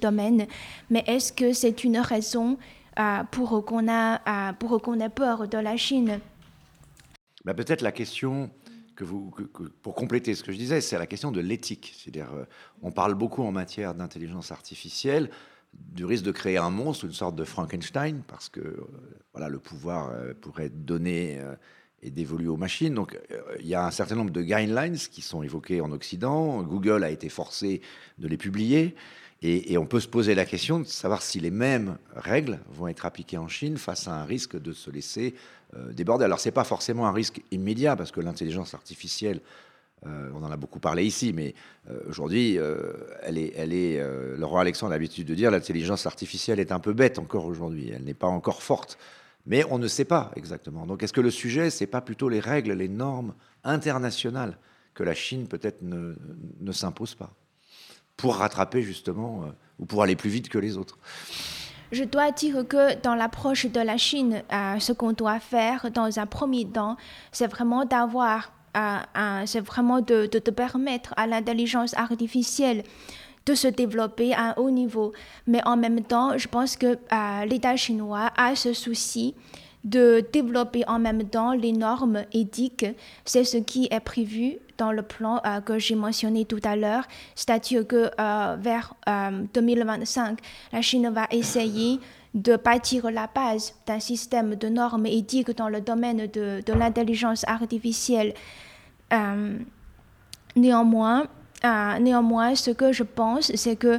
domaines. Mais est-ce que c'est une raison euh, pour qu'on a, pour qu'on ait peur de la Chine? Bah, Peut-être la question pour compléter ce que je disais, c'est la question de l'éthique. C'est-à-dire, euh, on parle beaucoup en matière d'intelligence artificielle du risque de créer un monstre, une sorte de Frankenstein, parce que euh, voilà, le pouvoir euh, pourrait être donné et dévolu aux machines. Donc, il y a un certain nombre de guidelines qui sont évoqués en Occident. Google a été forcé de les publier. Et, on peut se poser la question de savoir si les mêmes règles vont être appliquées en Chine face à un risque de se laisser déborder. Alors, ce n'est pas forcément un risque immédiat, parce que l'intelligence artificielle, euh, on en a beaucoup parlé ici, mais euh, aujourd'hui, elle est, elle est le roi Alexandre a l'habitude de dire l'intelligence artificielle est un peu bête encore aujourd'hui, elle n'est pas encore forte. Mais on ne sait pas exactement. Donc, est-ce que le sujet, c'est pas plutôt les règles, les normes internationales que la Chine peut-être ne, ne s'impose pas pour rattraper justement, euh, ou pour aller plus vite que les autres? Je dois dire que dans l'approche de la Chine, euh, ce qu'on doit faire dans un premier temps, c'est vraiment d'avoir, euh, c'est vraiment de, permettre à l'intelligence artificielle de se développer à un haut niveau. Mais en même temps, je pense que euh, l'État chinois a ce souci de développer en même temps les normes éthiques. C'est ce qui est prévu dans le plan euh, que j'ai mentionné tout à l'heure, c'est-à-dire que euh, vers 2025, euh, la Chine va essayer de bâtir la base d'un système de normes éthiques dans le domaine de, l'intelligence artificielle. néanmoins, néanmoins, ce que je pense, c'est que,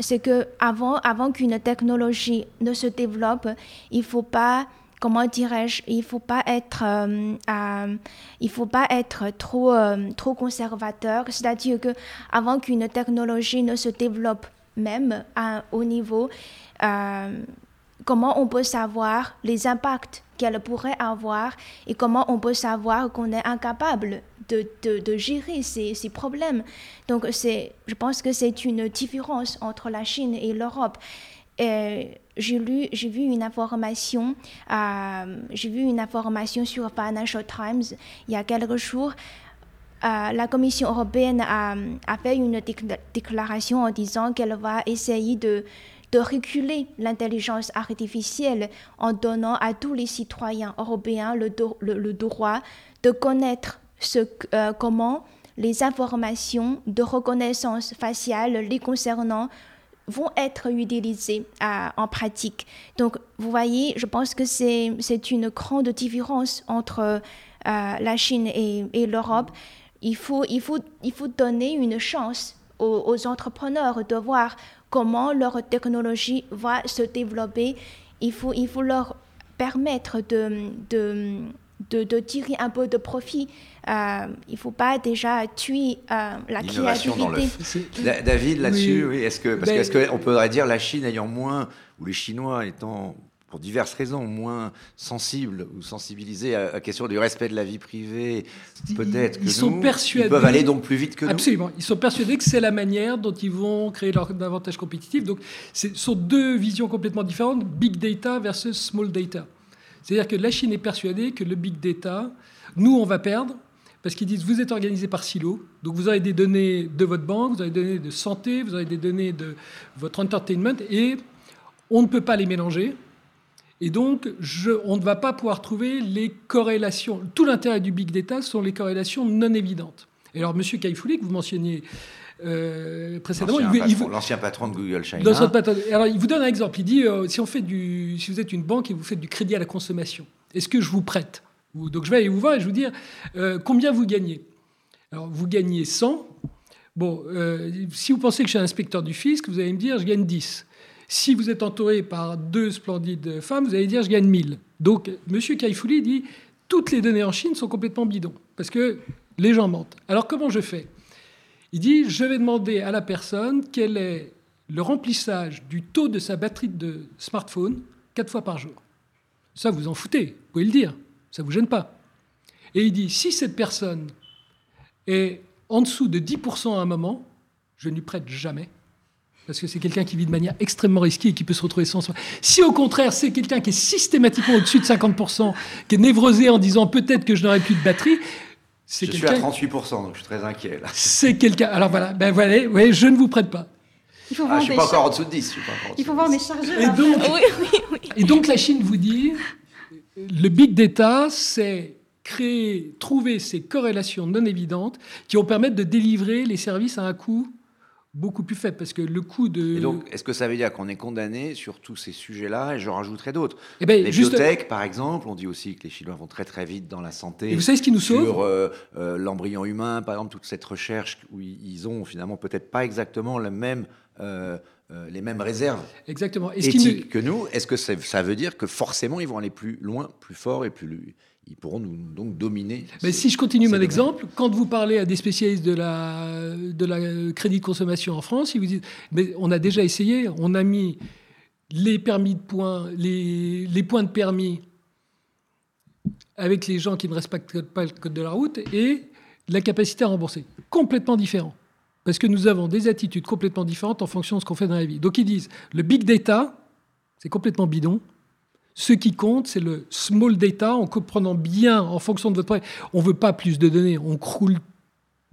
c'est que avant, avant qu'une technologie ne se développe, il faut pas comment dirais-je, il faut pas être, euh, euh, il faut pas être trop, euh, trop conservateur. C'est-à-dire que avant qu'une technologie ne se développe même à haut niveau, comment on peut savoir les impacts qu'elle pourrait avoir et comment on peut savoir qu'on est incapable de, de, de gérer ces, ces, problèmes? Donc, je pense que c'est une différence entre la Chine et l'Europe j'ai lu, j'ai vu une information, euh, j'ai vu une information sur Financial Times il y a quelques jours. Euh, la Commission européenne a, fait une déclaration en disant qu'elle va essayer de, reculer l'intelligence artificielle en donnant à tous les citoyens européens le, droit de connaître euh, comment les informations de reconnaissance faciale les concernant vont être utilisés euh, en pratique. Donc, vous voyez, je pense que c'est une grande différence entre euh, la Chine et, l'Europe. Il faut, il, faut, il faut donner une chance aux, entrepreneurs de voir comment leur technologie va se développer. Il faut, il faut leur permettre de, de de, tirer un peu de profit. Euh, il ne faut pas déjà tuer euh, la créativité. David, là-dessus, oui. Est-ce que, parce ben, qu'on est pourrait dire la Chine ayant moins, ou les Chinois étant pour diverses raisons, moins sensibles ou sensibilisés à la question du respect de la vie privée, peut-être que ils sont persuadés, ils peuvent aller donc plus vite que nous. Absolument. Ils sont persuadés que c'est la manière dont ils vont créer leur avantage compétitif. Donc, ce sont deux visions complètement différentes, big data versus small data. C'est-à-dire que la Chine est persuadée que le big data, nous, on va perdre, parce qu'ils disent vous êtes organisé par silo, donc vous avez des données de votre banque, vous avez des données de santé, vous avez des données de votre entertainment, et on ne peut pas les mélanger. Et donc, on ne va pas pouvoir trouver les corrélations. Tout l'intérêt du big data sont les corrélations non évidentes. Et alors, M. Kaifouli, que vous mentionniez euh, précédemment. L'ancien patron, de Google China. alors, il vous donne un exemple. Il dit euh, si, on fait du, si vous êtes une banque et vous faites du crédit à la consommation, est-ce que je vous prête Donc je vais aller vous voir et je vous dire euh, combien vous gagnez. Alors vous gagnez 100. Bon, si vous pensez que je suis inspecteur du fisc, vous allez me dire je gagne 10. Si vous êtes entouré par deux splendides femmes, vous allez dire je gagne 1000. Donc M. Kaifouli dit toutes les données en Chine sont complètement bidons parce que les gens mentent. Alors comment je fais il dit, je vais demander à la personne quel est le remplissage du taux de sa batterie de smartphone quatre fois par jour. Ça, vous en foutez, vous pouvez le dire, ça ne vous gêne pas. Et il dit, si cette personne est en dessous de 10% à un moment, je ne lui prête jamais. Parce que c'est quelqu'un qui vit de manière extrêmement risquée et qui peut se retrouver sans soi. Si au contraire, c'est quelqu'un qui est systématiquement au-dessus de 50%, qui est névrosé en disant peut-être que je n'aurai plus de batterie, je suis à 38%, donc je suis très inquiet. Là. C'est quelqu'un. Alors voilà, ben voilà, ouais, je ne vous prête pas. Il faut ah, je ne suis pas encore en dessous de 10. Il faut voir mes chargeurs. Et donc, oui, oui, oui. et donc la Chine vous dit, le big data, c'est créer, trouver ces corrélations non évidentes qui vont permettre de délivrer les services à un coût beaucoup plus faible parce que le coût de. Et donc, est-ce que ça veut dire qu'on est condamné sur tous ces sujets-là Et je rajouterai d'autres. Eh ben, les biotech, par exemple, on dit aussi que les Chinois vont très très vite dans la santé. Et vous savez ce qui nous sauve Sur euh, euh, l'embryon humain, par exemple, toute cette recherche où ils ont finalement peut-être pas exactement la même. Euh, les mêmes réserves Exactement. éthiques que nous, est-ce que ça veut dire que forcément ils vont aller plus loin, plus fort et plus, ils pourront nous, donc dominer. Mais si je continue mon exemple, quand vous parlez à des spécialistes de la, de la crédit de consommation en France, ils vous disent mais on a déjà essayé, on a mis les permis de points, les, les points de permis avec les gens qui ne respectent pas le code de la route et la capacité à rembourser. Complètement différent. parce que nous avons des attitudes complètement différentes en fonction de ce qu'on fait dans la vie. Donc ils disent, le big data, c'est complètement bidon. Ce qui compte, c'est le small data, en comprenant bien en fonction de votre prêt. On ne veut pas plus de données, on croule,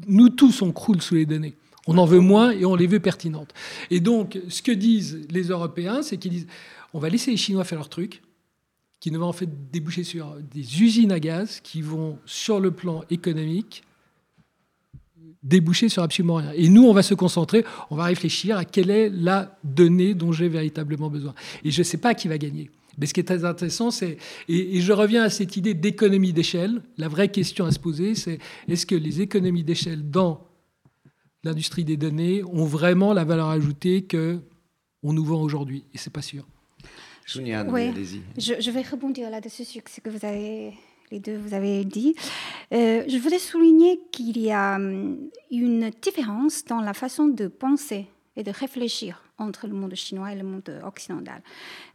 nous tous, on croule sous les données. On en veut moins et on les veut pertinentes. Et donc, ce que disent les Européens, c'est qu'ils disent, on va laisser les Chinois faire leur truc, qui ne va en fait déboucher sur des usines à gaz qui vont, sur le plan économique, déboucher sur absolument rien. Et nous, on va se concentrer, on va réfléchir à quelle est la donnée dont j'ai véritablement besoin. Et je ne sais pas qui va gagner. Mais ce qui est très intéressant, c'est, et, je reviens à cette idée d'économie d'échelle, la vraie question à se poser, c'est est-ce que les économies d'échelle dans l'industrie des données ont vraiment la valeur ajoutée que on nous vend aujourd'hui? Et c'est pas sûr. oui, je, je, vais rebondir là-dessus sur ce que vous avez les deux vous avez dit. Euh, je voulais souligner qu'il y a hum, une différence dans la façon de penser et de réfléchir entre le monde chinois et le monde occidental.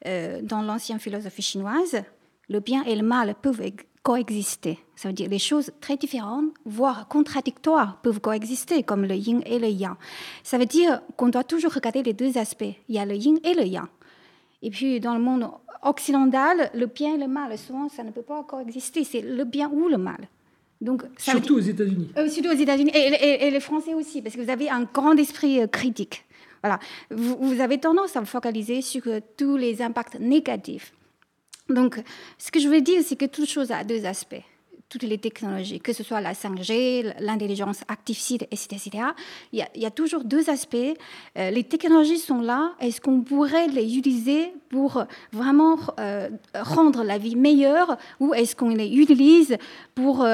Euh, dans l'ancienne philosophie chinoise, le bien et le mal peuvent coexister. Ça veut dire les choses très différentes, voire contradictoires, peuvent coexister, comme le yin et le yang. Ça veut dire qu'on doit toujours regarder les deux aspects. Il y a le yin et le yang. Et puis, dans le monde occidental, le bien et le mal, souvent, ça ne peut pas coexister. C'est le bien ou le mal. Donc, surtout aux États-Unis. Euh, surtout aux États-Unis. Et, les Français aussi, parce que vous avez un grand esprit euh, critique. Voilà. Vous, avez tendance à vous focaliser sur euh, tous les impacts négatifs. Donc, ce que je veux dire, c'est que toute chose a deux aspects toutes les technologies, que ce soit la 5G, l'intelligence artificielle, etc., Il, y a, toujours deux aspects. Euh, les technologies sont là. Est-ce qu'on pourrait les utiliser pour vraiment euh, rendre la vie meilleure ou est-ce qu'on les utilise pour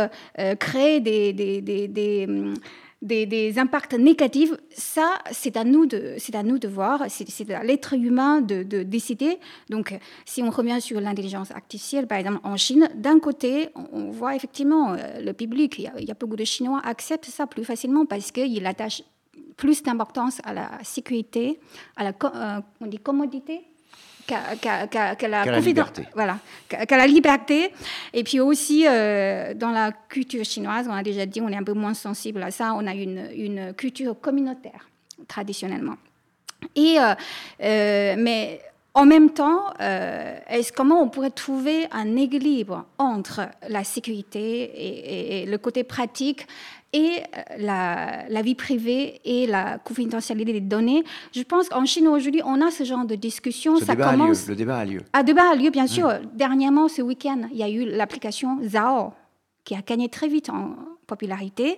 créer des hum, des, impacts négatifs, ça, c'est à nous de, c'est à nous de voir, c'est à l'être humain de, décider. Donc, si on revient sur l'intelligence artificielle, par exemple, en Chine, d'un côté, on, voit effectivement euh, le public, il y, a, il y, a, beaucoup de Chinois acceptent ça plus facilement parce qu'ils attachent plus d'importance à la sécurité, à la euh, on dit commodité, qu'à la, liberté. Voilà, qu'à la liberté. Et puis aussi, euh, dans la culture chinoise, on a déjà dit, on est un peu moins sensible à ça. On a une, une culture communautaire, traditionnellement. Et, euh, euh, mais en même temps, est comment on pourrait trouver un équilibre entre la sécurité et, et le côté pratique et euh, la, vie privée et la confidentialité des données. Je pense qu'en Chine aujourd'hui, on a ce genre de discussion. ça commence... Le débat a lieu. Un débat a lieu, bien sûr. Dernièrement, ce week-end, il y a eu l'application Zao, qui a gagné très vite en, popularité.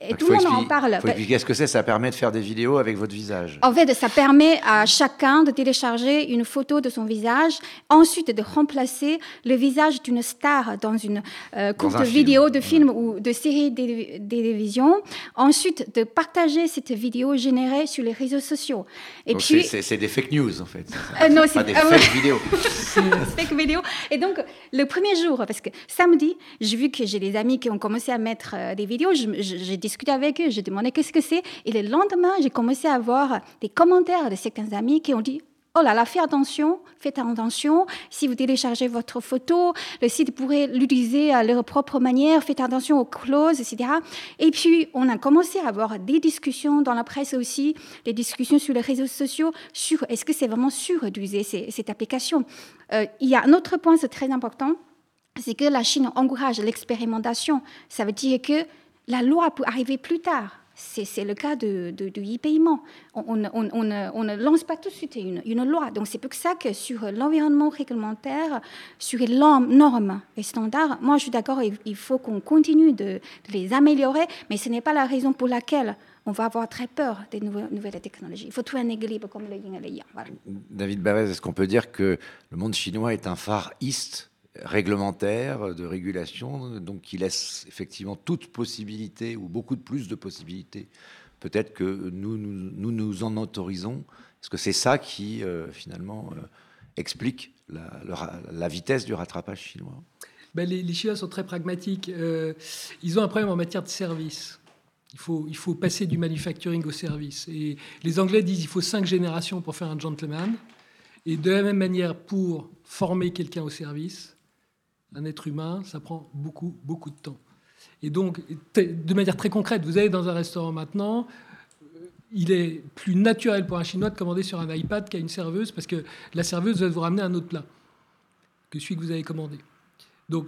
Et tout le monde en parle. Qu'est-ce que c'est Ça permet de faire des vidéos avec votre visage. En fait, ça permet à chacun de télécharger une photo de son visage, ensuite de remplacer le visage d'une star dans une euh, courte vidéo de film ou de série de télévision, ensuite de partager cette vidéo générée sur les réseaux sociaux. Et donc puis c'est des fake news en fait. Euh, non, c'est des fake vidéos. fake vidéos. Et donc le premier jour, parce que samedi, j'ai vu que j'ai des amis qui ont commencé à mettre euh, des vidéos, j'ai discuté avec eux, j'ai demandé qu'est-ce que c'est. Et le lendemain, j'ai commencé à avoir des commentaires de certains amis qui ont dit Oh là là, faites attention, faites attention. Si vous téléchargez votre photo, le site pourrait l'utiliser à leur propre manière. Faites attention aux clauses, etc. Et puis, on a commencé à avoir des discussions dans la presse aussi, des discussions sur les réseaux sociaux sur est-ce que c'est vraiment sûr d'utiliser cette application? Euh, il y a un autre point, c'est très important c'est que la Chine encourage l'expérimentation. Ça veut dire que la loi peut arriver plus tard. C'est le cas de, de, du e-paiement. On, ne lance pas tout de suite une, loi. Donc c'est pour ça que sur l'environnement réglementaire, sur les normes et standards, moi je suis d'accord, il, faut qu'on continue de, les améliorer, mais ce n'est pas la raison pour laquelle on va avoir très peur des nouvelles, technologies. Il faut trouver un équilibre comme le yin et le yang. David Bavez, est-ce qu'on peut dire que le monde chinois est un phare east réglementaire, de régulation, donc qui laisse effectivement toute possibilité ou beaucoup de plus de possibilités. Peut-être que nous nous, nous, en autorisons. Est-ce que c'est ça qui euh, finalement euh, explique la, vitesse du rattrapage chinois ben, les, Chinois sont très pragmatiques. Euh, ils ont un problème en matière de service. Il faut, il faut passer du manufacturing au service. Et les Anglais disent qu'il faut cinq générations pour faire un gentleman. Et de la même manière, pour former quelqu'un au service, un être humain, ça prend beaucoup, beaucoup de temps. Et donc, de manière très concrète, vous allez dans un restaurant maintenant, il est plus naturel pour un Chinois de commander sur un iPad qu'à une serveuse, parce que la serveuse va vous ramener un autre plat que celui que vous avez commandé. Donc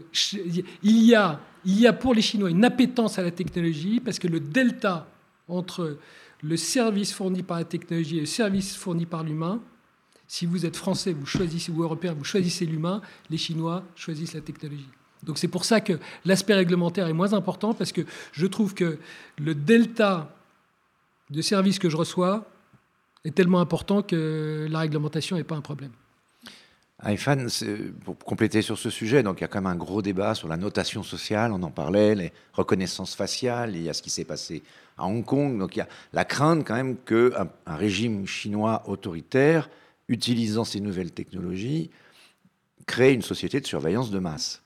il y, a, il y a pour les Chinois une appétence à la technologie, parce que le delta entre le service fourni par la technologie et le service fourni par l'humain, si vous êtes français, vous choisissez, ou européen, vous choisissez l'humain, les Chinois choisissent la technologie. Donc c'est pour ça que l'aspect réglementaire est moins important, parce que je trouve que le delta de services que je reçois est tellement important que la réglementation n'est pas un problème. Aifan, pour compléter sur ce sujet, donc il y a quand même un gros débat sur la notation sociale, on en parlait, les reconnaissances faciales, il y a ce qui s'est passé à Hong Kong, donc il y a la crainte quand même qu'un un régime chinois autoritaire, utilisant ces nouvelles technologies, crée une société de surveillance de masse.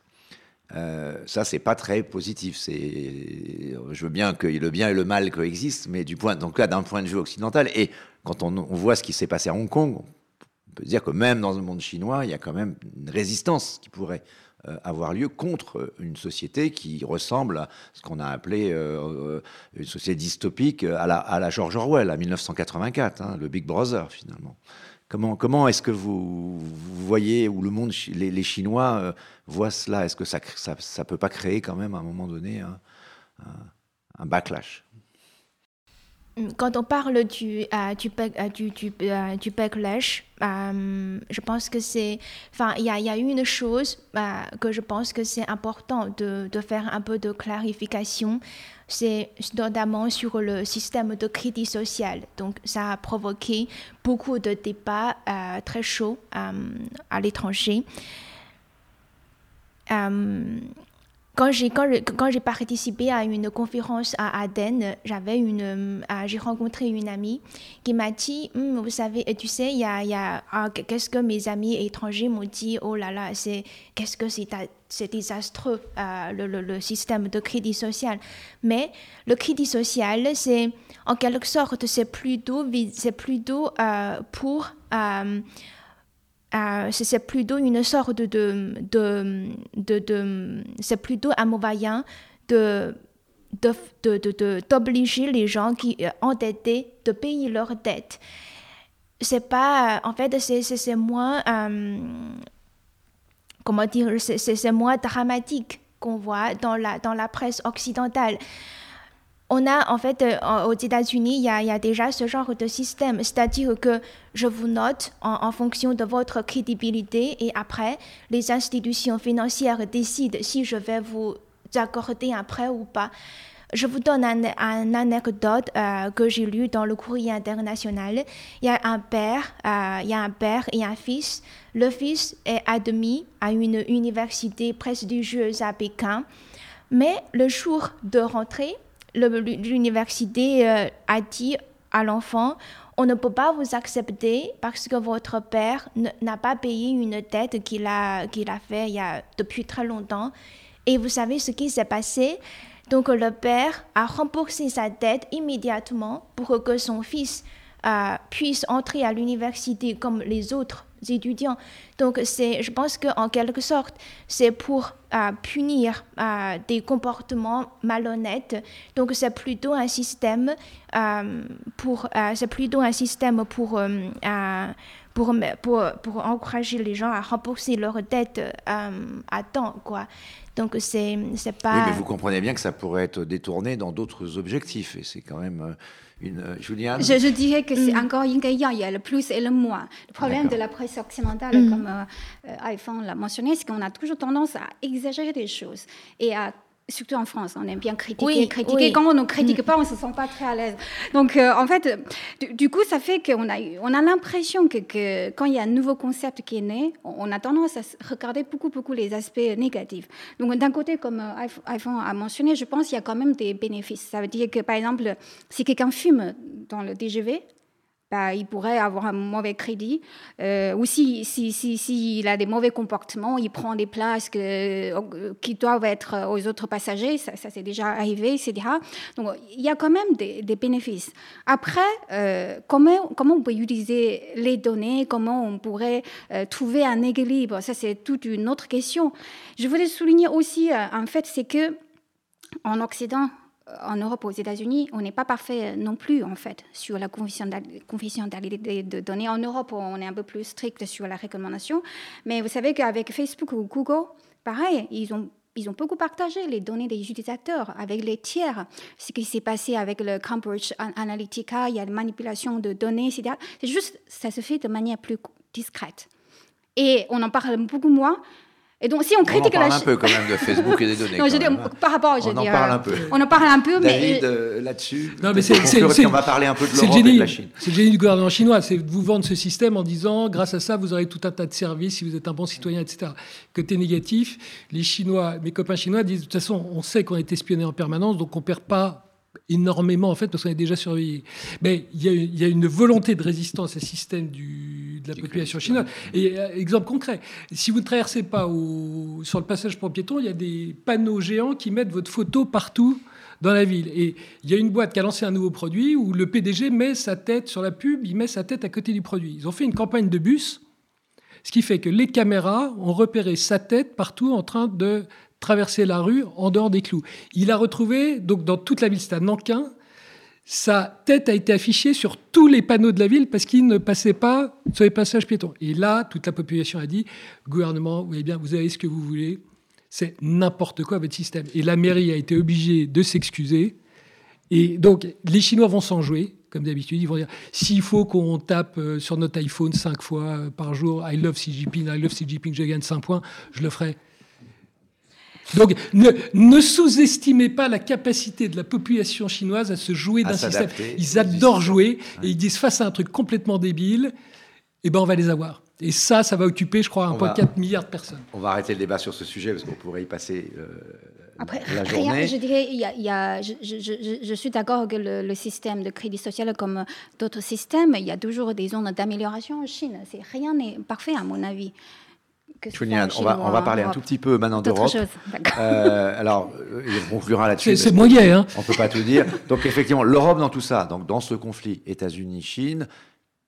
Euh, ça, c'est pas très positif. Je veux bien que le bien et le mal coexistent, mais du point, donc d'un point de vue occidental, et quand on, voit ce qui s'est passé à Hong Kong, on peut dire que même dans le monde chinois, il y a quand même une résistance qui pourrait euh, avoir lieu contre une société qui ressemble à ce qu'on a appelé euh, une société dystopique à la, à la George Orwell, à 1984, hein, le Big Brother finalement. Comment, est-ce que vous, voyez, ou le monde, les, Chinois euh, voient cela? Est-ce que ça ne peut pas créer quand même à un moment donné un, backlash? Quand on parle du, euh, du, euh, du, du, du, backlash, je pense que c'est. Enfin, il y a, y a, une chose que je pense que c'est important de, de, faire un peu de clarification c'est notamment sur le système de crédit social. Donc, ça a provoqué beaucoup de débats euh, très chauds euh, à l'étranger. Euh, quand j'ai quand, quand j'ai participé à une conférence à Aden, j'avais une j'ai rencontré une amie qui m'a dit hum, vous savez tu sais il y a, y a ah, qu'est-ce que mes amis étrangers m'ont dit oh là là c'est qu'est-ce que c'est c'est désastreux, euh, le, le, système de crédit social. Mais le crédit social, c'est en quelque sorte, c'est plutôt, c'est plutôt euh, pour, euh, c'est plutôt une sorte de, de, de, de c'est plutôt un moyen de d'obliger les gens qui sont endettés de payer leurs dettes. C'est pas, en fait, c'est moins comment dire, c'est moins dramatique qu'on voit dans la, dans la presse occidentale. On a en fait euh, aux États-Unis, il, y a déjà ce genre de système, c'est-à-dire que je vous note en, fonction de votre crédibilité et après, les institutions financières décident si je vais vous accorder un prêt ou pas. Je vous donne une un anecdote euh, que j'ai lu dans le courrier international. Il y a un père, euh, il y a un père et un fils. Le fils est admis à une université prestigieuse à Pékin, mais le jour de rentrée, l'université euh, a dit à l'enfant on ne peut pas vous accepter parce que votre père n'a pas payé une dette qu'il a, qu'il a fait il y a, depuis très longtemps. Et vous savez ce qui s'est passé? Donc le père a remboursé sa dette immédiatement pour que son fils euh, puisse entrer à l'université comme les autres étudiants. Donc c'est, je pense qu'en quelque sorte, c'est pour euh, punir euh, des comportements malhonnêtes. Donc c'est plutôt un système pour, c'est plutôt un système pour pour, pour, pour, encourager les gens à rembourser leurs dettes à temps, quoi. Donc c'est pas. Oui, mais vous comprenez bien que ça pourrait être détourné dans d'autres objectifs, et c'est quand même euh, une. Euh, Juliane. Je, dirais que c'est mm. encore il y a le plus et le moins. Le problème de la presse occidentale, mm. comme euh, iPhone l'a mentionné, c'est qu'on a toujours tendance à exagérer des choses et à surtout en France, on aime bien critiquer, critiquer. Quand on ne critique mm. pas, on ne se sent pas très à l'aise. Donc, euh, en fait, du, coup, ça fait qu'on a, on a l'impression que, que, quand il y a un nouveau concept qui est né, on a tendance à regarder beaucoup, beaucoup les aspects négatifs. Donc, d'un côté, comme euh, iPhone a mentionné, je pense qu'il y a quand même des bénéfices. Ça veut dire que, par exemple, si quelqu'un fume dans le TGV, bah, il pourrait avoir un mauvais crédit. Euh, ou s'il si, si, a des mauvais comportements, il prend des places que, qui doivent être aux autres passagers, ça, ça c'est déjà arrivé, etc. Donc il y a quand même des, bénéfices. Après, euh, comment, comment on peut utiliser les données, comment on pourrait euh, trouver un équilibre, ça c'est toute une autre question. Je voulais souligner aussi un fait, c'est que en Occident, en Europe, aux États-Unis, on n'est pas parfait non plus, en fait, sur la confidentialité de données. En Europe, on est un peu plus strict sur la recommandation. Mais vous savez qu'avec Facebook ou Google, pareil, ils ont ils ont beaucoup partagé les données des utilisateurs avec les tiers. Ce qui s'est passé avec le Cambridge Analytica, il y a la manipulation de données, etc. C'est juste, ça se fait de manière plus discrète. Et on en parle beaucoup moins et donc, si on critique on en parle un peu quand même de Facebook et des données. non, je dis, par rapport, je on en parle un peu. On en parle un peu, mais euh, là-dessus. Non, mais c'est. On va parler un peu de l'Europe et de la Chine. C'est le génie du gouvernement chinois, c'est de vous vendre ce système en disant, grâce à ça, vous aurez tout un tas de services si vous êtes un bon citoyen, etc. Côté négatif, les Chinois, mes copains chinois disent, de toute façon, on sait qu'on est espionné en permanence, donc on perd pas énormément en fait parce qu'on est déjà surveillé. Mais il y, a, une volonté de résistance à ce système du, de la population chinoise. Et euh, exemple concret, si vous ne traversez pas au, sur le passage pour piétons, il y a des panneaux géants qui mettent votre photo partout dans la ville. Et il y a une boîte qui a lancé un nouveau produit où le PDG met sa tête sur la pub, il met sa tête à côté du produit. Ils ont fait une campagne de bus, ce qui fait que les caméras ont repéré sa tête partout en train de traverser la rue en dehors des clous. Il a retrouvé, donc dans toute la ville, c'est à Nankin, sa tête a été affichée sur tous les panneaux de la ville parce qu'il ne passait pas sur les passages piétons. Et là, toute la population a dit, gouvernement, vous, bien, vous avez ce que vous voulez, c'est n'importe quoi votre système. Et la mairie a été obligée de s'excuser. Et donc, les Chinois vont s'en jouer, comme d'habitude. Ils vont dire, s'il faut qu'on tape euh, sur notre iPhone cinq fois euh, par jour, I love Xi Jinping, I love Xi Jinping, je gagne 5 points, je le ferai. Donc ne, sous-estimez pas la capacité de la population chinoise à se jouer d'un système. Ils adorent jouer et ils disent face à un truc complètement débile, eh ben on va les avoir. Et ça, ça va occuper, je crois, 1,4 milliard de personnes. On va arrêter le débat sur ce sujet parce qu'on pourrait y passer euh, Après, la journée. Rien, je dirais, il y a, je, je, je, suis d'accord que le, le, système de crédit social, comme d'autres systèmes, il y a toujours des zones d'amélioration en Chine. Rien n'est parfait, à mon avis on va, on va parler un tout petit peu maintenant d'Europe. Euh, alors, euh, on conclura là-dessus. C'est moyen, hein On ne peut pas tout dire. Donc, effectivement, l'Europe dans tout ça, donc dans ce conflit États-Unis-Chine,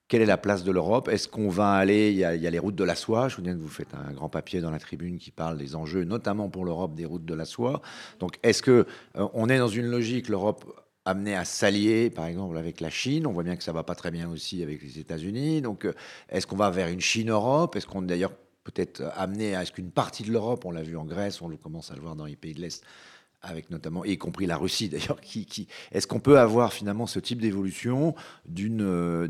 quelle est la place de l'Europe? Est-ce qu'on va aller il y, a, il y, a, les routes de la soie. Je vous dis que vous faites un grand papier dans la tribune qui parle des enjeux, notamment pour l'Europe, des routes de la soie. Donc, est-ce que euh, on est dans une logique, l'Europe amenée à s'allier, par exemple, avec la Chine? On voit bien que ça va pas très bien aussi avec les États-Unis. Donc, est-ce qu'on va vers une Chine-Europe? Est-ce qu'on d'ailleurs peut-être amené à ce qu'une partie de l'Europe, on l'a vu en Grèce, on commence à le voir dans les pays de l'Est, avec notamment, y compris la Russie d'ailleurs, est-ce qu'on peut avoir finalement ce type d'évolution d'une, euh,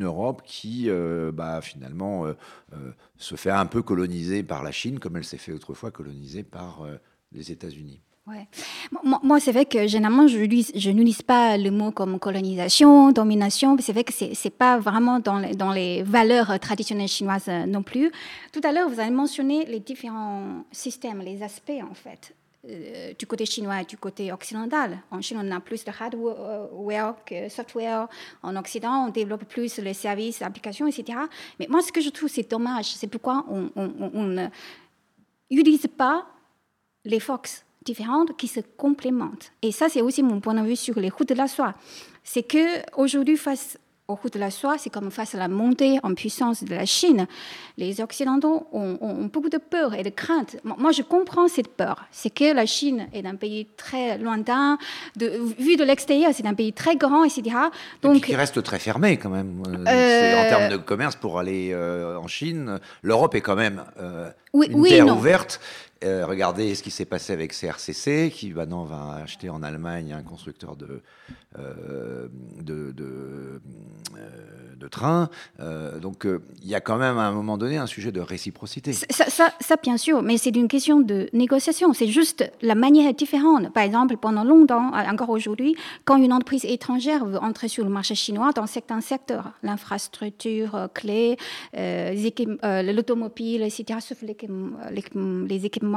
Europe qui, euh, bah, finalement, euh, se fait un peu coloniser par la Chine, comme elle s'est fait autrefois coloniser par les États-Unis? Moi, c'est vrai que généralement, je n'utilise pas le mot comme colonisation, domination. C'est vrai que ce n'est pas vraiment dans les, dans les, valeurs traditionnelles chinoises euh, non plus. Tout à l'heure, vous avez mentionné les différents systèmes, les aspects en fait. Euh, du côté chinois et du côté occidental. En Chine, on a plus de hardware que software. En Occident, on développe plus les services, applications, etc. Mais moi, ce que je trouve, c'est dommage. C'est pourquoi on n'utilise pas les Fox différentes qui se complémentent. Et ça, c'est aussi mon point de vue sur les routes de la soie. C'est que aujourd'hui, face aux routes de la soie, c'est comme face à la montée en puissance de la Chine. Les Occidentaux ont, beaucoup de peur et de crainte. Moi, je comprends cette peur. C'est que la Chine est un pays très lointain. De, vu de l'extérieur, c'est un pays très grand, etc. Donc, qui reste très fermé quand même. Euh, euh, en termes de commerce, pour aller euh, en Chine, l'Europe est quand même une terre ouverte. Euh, regardez ce qui s'est passé avec CRCC, qui maintenant va acheter en Allemagne un constructeur de, euh, de, de, euh, trains. donc il y a quand même à un moment donné un sujet de réciprocité. Ça, bien sûr, mais c'est une question de négociation. C'est juste la manière est différente. Par exemple, pendant longtemps, encore aujourd'hui, quand une entreprise étrangère veut entrer sur le marché chinois dans certains secteurs, l'infrastructure clé, l'automobile, etc., sauf les équipements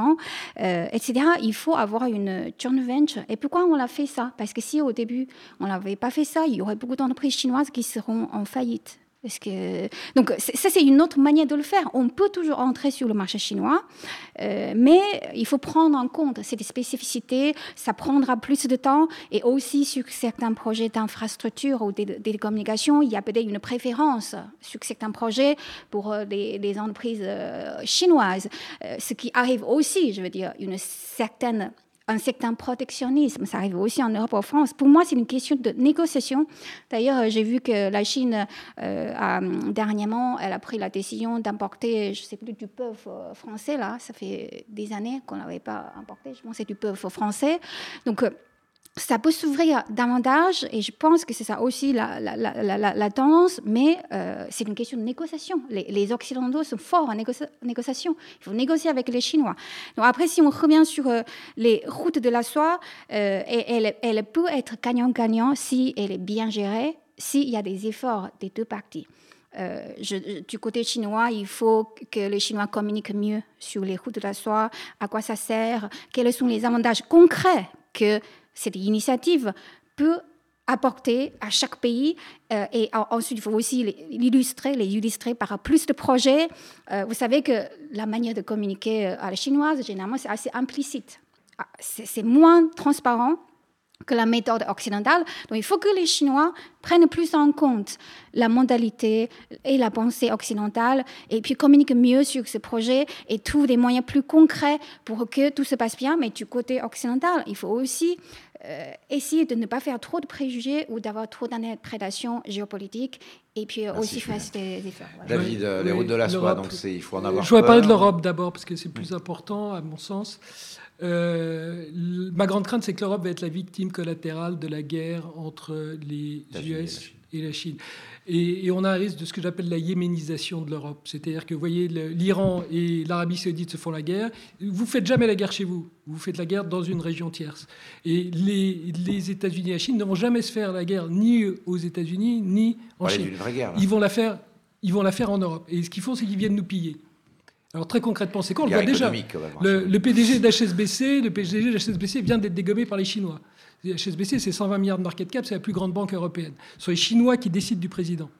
euh, etc. Il faut avoir une joint venture. Et pourquoi on a fait ça? Parce que si au début on n'avait pas fait ça, il y aurait beaucoup d'entreprises chinoises qui seront en faillite. Donc ça, c'est une autre manière de le faire. On peut toujours entrer sur le marché chinois, euh, mais il faut prendre en compte ces spécificités. Ça prendra plus de temps. Et aussi sur certains projets d'infrastructure ou de télécommunications, il y a peut-être une préférence sur certains projets pour euh, entreprises euh, chinoises. ce qui arrive aussi, je veux dire, une certaine un certain protectionnisme. Ça arrive aussi en Europe, en France. Pour moi, c'est une question de négociation. D'ailleurs, j'ai vu que la Chine, euh, a, dernièrement, elle a pris la décision d'importer, je ne sais plus, du peuple français. Là, ça fait des années qu'on n'avait pas importé. Je pense que c'est du peuple français. Donc, ça peut s'ouvrir davantage et je pense que c'est ça aussi la, tendance, mais euh, c'est une question de négociation. Les, Occidentaux sont forts en négociation. Il faut négocier avec les Chinois. Donc après, si on revient sur euh, les routes de la soie, euh, elle, peut être gagnant-gagnant si elle est bien gérée, s'il y a des efforts des deux parties. Du côté chinois, il faut que les Chinois communiquent mieux sur les routes de la soie, à quoi ça sert, quels sont les avantages concrets que cette initiative peut apporter à chaque pays euh, et ensuite il faut aussi l'illustrer, les illustrer par plus de projets. Euh, vous savez que la manière de communiquer euh, à la chinoise, généralement, c'est assez implicite. Ah, c'est moins transparent que la méthode occidentale. Donc il faut que les Chinois prennent plus en compte la modalité et la pensée occidentale et puis communiquent mieux sur ce projet et trouvent des moyens plus concrets pour que tout se passe bien. Mais du côté occidental, il faut aussi euh, essayer de ne pas faire trop de préjugés ou d'avoir trop d'interprétations géopolitiques et puis aussi faire des efforts. David, euh, les routes de la soie, donc il faut en avoir Je voudrais parler de l'Europe d'abord parce que c'est plus important à mon sens. Euh, ma grande crainte, c'est que l'Europe va être la victime collatérale de la guerre entre les US et la Chine. Et, on a un risque de ce que j'appelle la yéménisation de l'Europe. C'est-à-dire que, vous voyez, l'Iran et l'Arabie saoudite se font la guerre. Vous faites jamais la guerre chez vous. Vous faites la guerre dans une région tierce. Et les, les États-Unis et la Chine ne vont jamais se faire la guerre ni aux États-Unis ni en Chine. Vraie guerre, ils vont la faire. Ils vont la faire en Europe. Et ce qu'ils font, c'est qu'ils viennent nous piller. Alors très concrètement, c'est quoi On le voit déjà. le, PDG d'HSBC, le PDG d'HSBC vient d'être dégommé par les Chinois. HSBC, c'est 120 milliards de market cap, c'est la plus grande banque européenne. Ce sont les Chinois qui décident du président.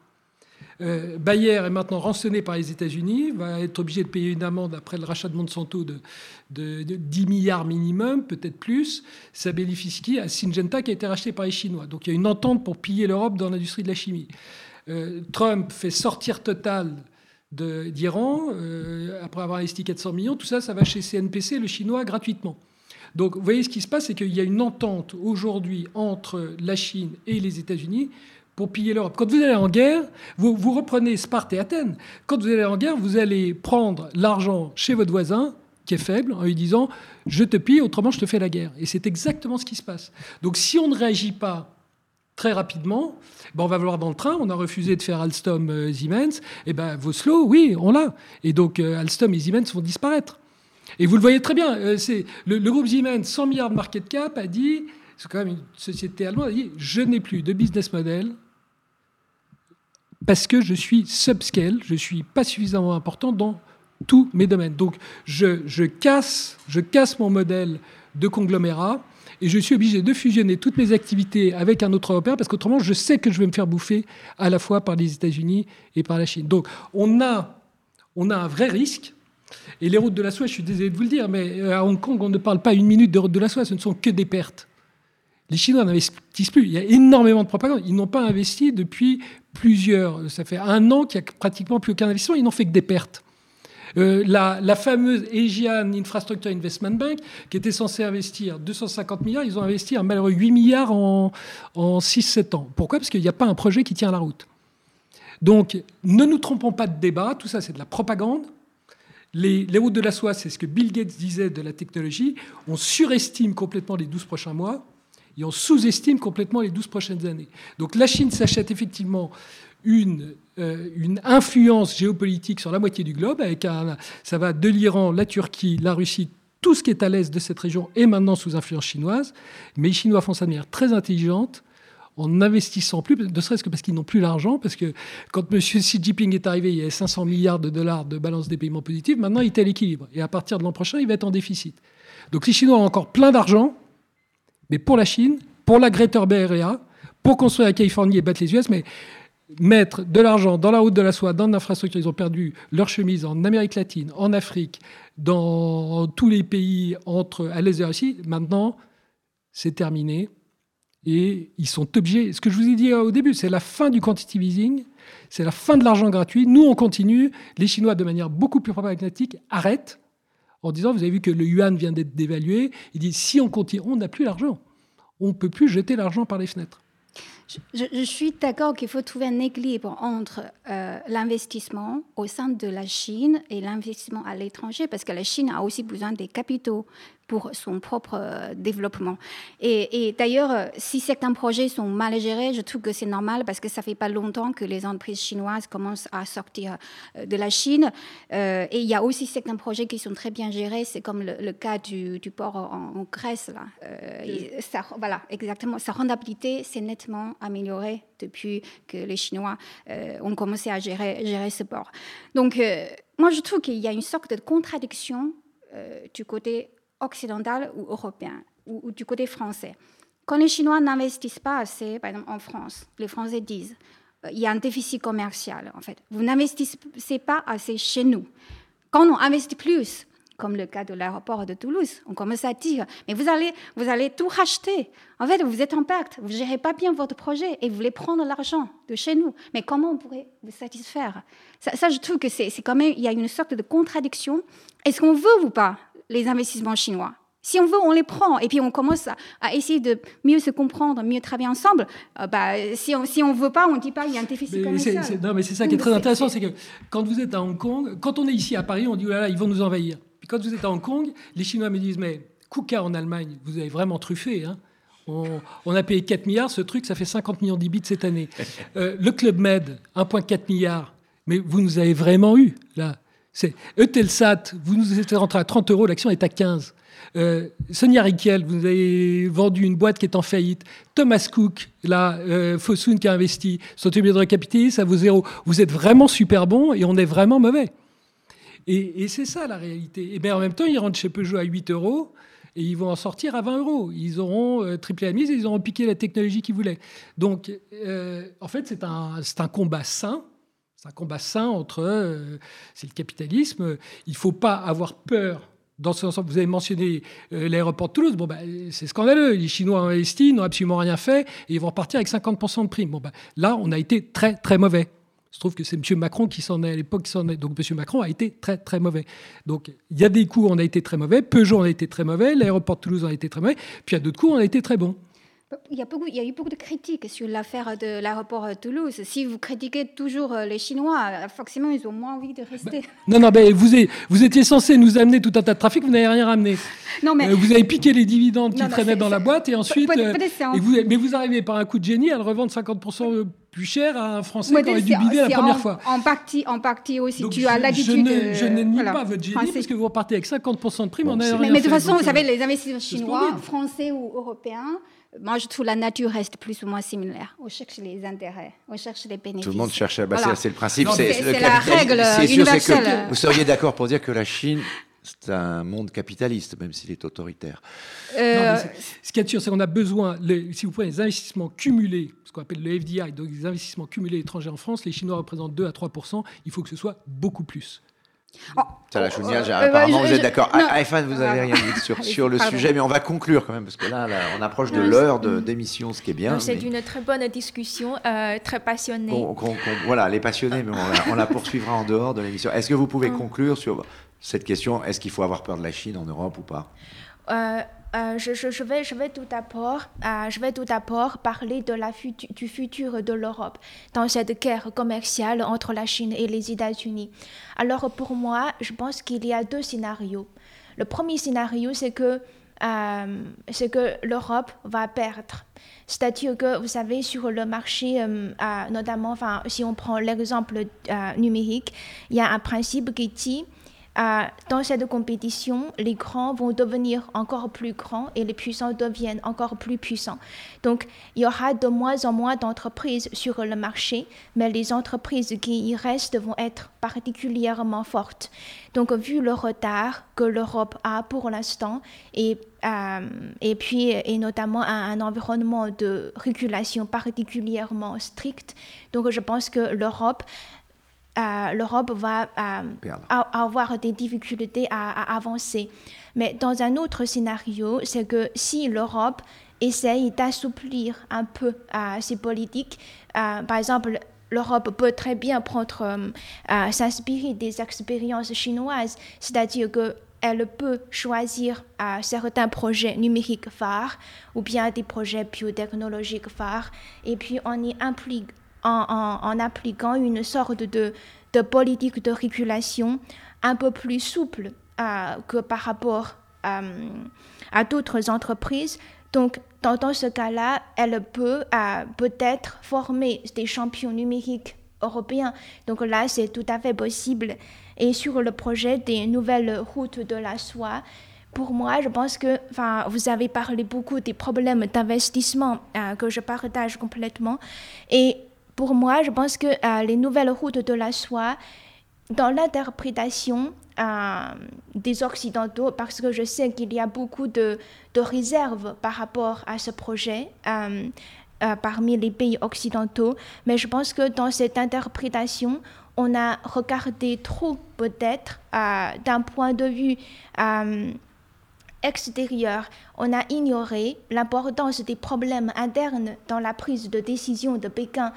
Euh, Bayer est maintenant rançonné par les États-Unis, va être obligé de payer une amende après le rachat de Monsanto de, de, 10 milliards minimum, peut-être plus. Ça bénéficie à Syngenta qui a été racheté par les Chinois. Donc il y a une entente pour piller l'Europe dans l'industrie de la chimie. Euh, Trump fait sortir Total d'Iran, euh, après avoir investi 400 millions, tout ça, ça va chez CNPC, le chinois, gratuitement. Donc vous voyez ce qui se passe, c'est qu'il y a une entente aujourd'hui entre la Chine et les États-Unis pour piller l'Europe. Quand vous allez en guerre, vous, vous, reprenez Sparte et Athènes. Quand vous allez en guerre, vous allez prendre l'argent chez votre voisin, qui est faible, en lui disant Je te pille, autrement je te fais la guerre. Et c'est exactement ce qui se passe. Donc si on ne réagit pas très rapidement, ben on va voir dans le train, on a refusé de faire Alstom euh, Siemens, et ben Voslo, oui, on l'a. Et donc euh, Alstom et Siemens vont disparaître. Et vous le voyez très bien, euh, c'est le, groupe Siemens, 100 milliards de market cap, a dit, c'est quand même une société allemande, a dit, je n'ai plus de business model parce que je suis subscale, je suis pas suffisamment important dans tous mes domaines. Donc je, je casse, je casse mon modèle de conglomérat et je suis obligé de fusionner toutes mes activités avec un autre Européen parce qu'autrement, je sais que je vais me faire bouffer à la fois par les États-Unis et par la Chine. Donc, on a, on a un vrai risque. Et les routes de la soie, je suis désolé de vous le dire, mais euh, à Hong Kong, on ne parle pas une minute de routes de la soie, ce ne sont que des pertes. Les Chinois n'investissent plus. Il y a énormément de propagande. Ils n'ont pas investi depuis plusieurs. Ça fait un an qu'il n'y a pratiquement plus aucun investissement. Ils n'ont fait que des pertes. Euh, la, fameuse Asian Infrastructure Investment Bank, qui était censée investir 250 milliards, ils ont investi un malheureux 8 milliards en, en 6-7 ans. Pourquoi? Parce qu'il n'y a pas un projet qui tient la route. Donc, ne nous trompons pas de débat, tout ça c'est de la propagande. Les, les routes de la soie, c'est ce que Bill Gates disait de la technologie. On surestime complètement les 12 prochains mois et on sous-estime complètement les 12 prochaines années. Donc la Chine s'achète effectivement une, euh, une influence géopolitique sur la moitié du globe. Avec ça va de l'Iran, la Turquie, la Russie, tout ce qui est à l'est de cette région est maintenant sous influence chinoise. Mais les Chinois font ça de manière très intelligente en n'investissant plus, ne serait-ce que parce qu'ils n'ont plus l'argent, parce que quand M. Xi Jinping est arrivé, il y avait 500 milliards de dollars de balance des paiements positifs, maintenant il est à l'équilibre. Et à partir de l'an prochain, il va être en déficit. Donc les Chinois ont encore plein d'argent, mais pour la Chine, pour la Greater Bay Area, pour construire la Californie et battre les US, mais mettre de l'argent dans la route de la soie, dans l'infrastructure. Ils ont perdu leur chemise en Amérique latine, en Afrique, dans tous les pays entre à l'est la Russie. Maintenant, c'est terminé. Et ils sont obligés. Ce que je vous ai dit au début, c'est la fin du quantitative easing, c'est la fin de l'argent gratuit. Nous, on continue. Les Chinois, de manière beaucoup plus pragmatique, arrêtent en disant, vous avez vu que le yuan vient d'être dévalué, il dit, si on continue, on n'a plus l'argent. On ne peut plus jeter l'argent par les fenêtres. Je, suis d'accord qu'il faut trouver un équilibre entre euh, l'investissement au sein de la Chine et l'investissement à l'étranger, parce que la Chine a aussi besoin des capitaux pour son propre euh, développement. Et, d'ailleurs, euh, si certains projets sont mal gérés, je trouve que c'est normal parce que ça fait pas longtemps que les entreprises chinoises commencent à sortir euh, de la Chine. et il y a aussi certains projets qui sont très bien gérés. C'est comme le, cas du, port en, Grèce. Là. ça, voilà, exactement. Sa rentabilité s'est nettement améliorée depuis que les Chinois ont commencé à gérer, gérer ce port. Donc, moi, je trouve qu'il y a une sorte de contradiction du côté occidental ou européen, ou, du côté français. Quand les Chinois n'investissent pas assez, par exemple en France, les Français disent euh, il y a un déficit commercial, en fait. Vous n'investissez pas assez chez nous. Quand on investit plus, comme le cas de l'aéroport de Toulouse, on commence à dire mais vous allez, vous allez tout racheter. En fait, vous êtes en pacte, vous ne gérez pas bien votre projet et vous voulez prendre l'argent de chez nous. Mais comment on pourrait vous satisfaire? Ça, ça, je trouve que c'est quand même, il y a une sorte de contradiction. Est-ce qu'on veut ou pas? Les investissements chinois. Si on veut, on les prend et puis on commence à, essayer de mieux se comprendre, mieux travailler ensemble. Euh, bah, si on ne si on veut pas, on ne dit pas qu'il y a un déficit commercial. non, mais c'est ça qui est très intéressant, c'est que quand vous êtes à Hong Kong, quand on est ici à Paris, on dit, voilà, ils vont nous envahir. Puis quand vous êtes à Hong Kong, les Chinois me disent, mais Kuka en Allemagne, vous avez vraiment truffé. Hein on, a payé 4 milliards, ce truc, ça fait 50 millions d'IBIT cette année. Euh, le Club Med, 1,4 milliard. Mais vous nous avez vraiment eu, là. C'est Eutelsat, vous nous êtes rentré à 30 euros, l'action est à 15. Euh, Sonia Riquel, vous avez vendu une boîte qui est en faillite. Thomas Cook, là, euh, Fosun qui a investi, obligés de recapitaliser, ça vaut zéro. Vous êtes vraiment super bon et on est vraiment mauvais. Et, c'est ça la réalité. Et bien en même temps, ils rentrent chez Peugeot à 8 euros et ils vont en sortir à 20 euros. Ils auront euh, triplé la mise et ils auront piqué la technologie qu'ils voulaient. Donc, en fait, c'est un combat sain c'est un combat sain entre. Euh, c'est le capitalisme. Il ne faut pas avoir peur. Dans ce vous avez mentionné euh, l'aéroport de Toulouse. Bon, bah, c'est scandaleux. Les Chinois ont investi, n'ont absolument rien fait et ils vont repartir avec 50% de primes. Bon, bah, là, on a été très, très mauvais. Je trouve que c'est M. Macron qui s'en est à l'époque. Qui s'en est. Donc M. Macron a été très, très mauvais. Donc il y a des coups, on a été très mauvais. Peugeot, on a été très mauvais. L'aéroport de Toulouse, on a été très mauvais. Puis il y a d'autres coups, on a été très bons. Il y, a beaucoup, il y a eu beaucoup de critiques sur l'affaire de l'aéroport Toulouse. Si vous critiquez toujours euh, les Chinois, euh, forcément, ils ont moins envie de rester. Bah, non, non, mais vous, vous étiez censé nous amener tout un tas de trafic, vous n'avez rien ramené. Non, mais... Euh, vous avez piqué les dividendes qui traînaient dans la boîte et ensuite. vous, mais vous arrivez par un coup de génie à le revendre 50% plus cher à un Français qui aurait dû bider la première fois. En partie, en partie aussi, tu as l'habitude. Je ne nie pas votre génie parce que vous repartez avec 50% de prime en Mais, mais de toute façon, vous savez, les investisseurs chinois, français ou européens, moi, je trouve la nature reste plus ou moins similaire. On cherche les intérêts, on cherche les bénéfices. Tout le monde cherche. Bah, C'est le principe. C'est la règle universelle. vous seriez d'accord pour dire que la Chine, c'est un monde capitaliste, même s'il est autoritaire. Euh, ce qui est sûr, c'est qu'on a besoin, si vous prenez les investissements cumulés, ce qu'on appelle le FDI, donc les investissements cumulés étrangers en France, les Chinois représentent 2 à 3 il faut que ce soit beaucoup plus. Oh, la oh, euh, apparemment vous êtes d'accord. Aïfan, vous n'avez rien dit sur, sur le sujet, mais on va conclure quand même, parce que là, on approche de l'heure d'émission, ce qui est bien. C'est une très bonne discussion, euh, très passionnée. voilà, les passionnés, mais on la, poursuivra en dehors de l'émission. Est-ce que vous pouvez mm. conclure sur cette question Est-ce qu'il faut avoir peur de la Chine en Europe ou pas? Euh, euh, je, je, vais, je, vais tout d'abord, euh, je vais tout d'abord parler du futur de l'Europe dans cette guerre commerciale entre la Chine et les États-Unis. Alors pour moi, je pense qu'il y a deux scénarios. Le premier scénario, c'est que, euh, l'Europe va perdre. C'est-à-dire que, vous savez, sur le marché, notamment, si on prend l'exemple numérique, il y a un principe qui dit dans cette compétition, les grands vont devenir encore plus grands et les puissants deviennent encore plus puissants. Donc, il y aura de moins en moins d'entreprises sur le marché, mais les entreprises qui y restent vont être particulièrement fortes. Donc, vu le retard que l'Europe a pour l'instant et, euh, et puis, et notamment un, un environnement de régulation particulièrement strict, donc je pense que l'Europe euh, l'Europe va euh, avoir des difficultés à, avancer. Mais dans un autre scénario, c'est que si l'Europe essaye d'assouplir un peu euh, ses politiques, par exemple, l'Europe peut très bien prendre, s'inspirer des expériences chinoises, c'est-à-dire que elle peut choisir certains projets numériques phares ou bien des projets biotechnologiques phares, et puis on y implique, en, appliquant une sorte de, politique de régulation un peu plus souple que par rapport à d'autres entreprises. Donc, dans, ce cas-là, elle peut peut-être former des champions numériques européens. Donc là, c'est tout à fait possible. Et sur le projet des nouvelles routes de la soie, pour moi, je pense que vous avez parlé beaucoup des problèmes d'investissement euh, que je partage complètement. Et pour moi, je pense que euh, les nouvelles routes de la soie, dans l'interprétation euh, des Occidentaux, parce que je sais qu'il y a beaucoup de, réserves par rapport à ce projet, parmi les pays occidentaux, mais je pense que dans cette interprétation, on a regardé trop peut-être euh, d'un point de vue euh, extérieur. On a ignoré l'importance des problèmes internes dans la prise de décision de Pékin.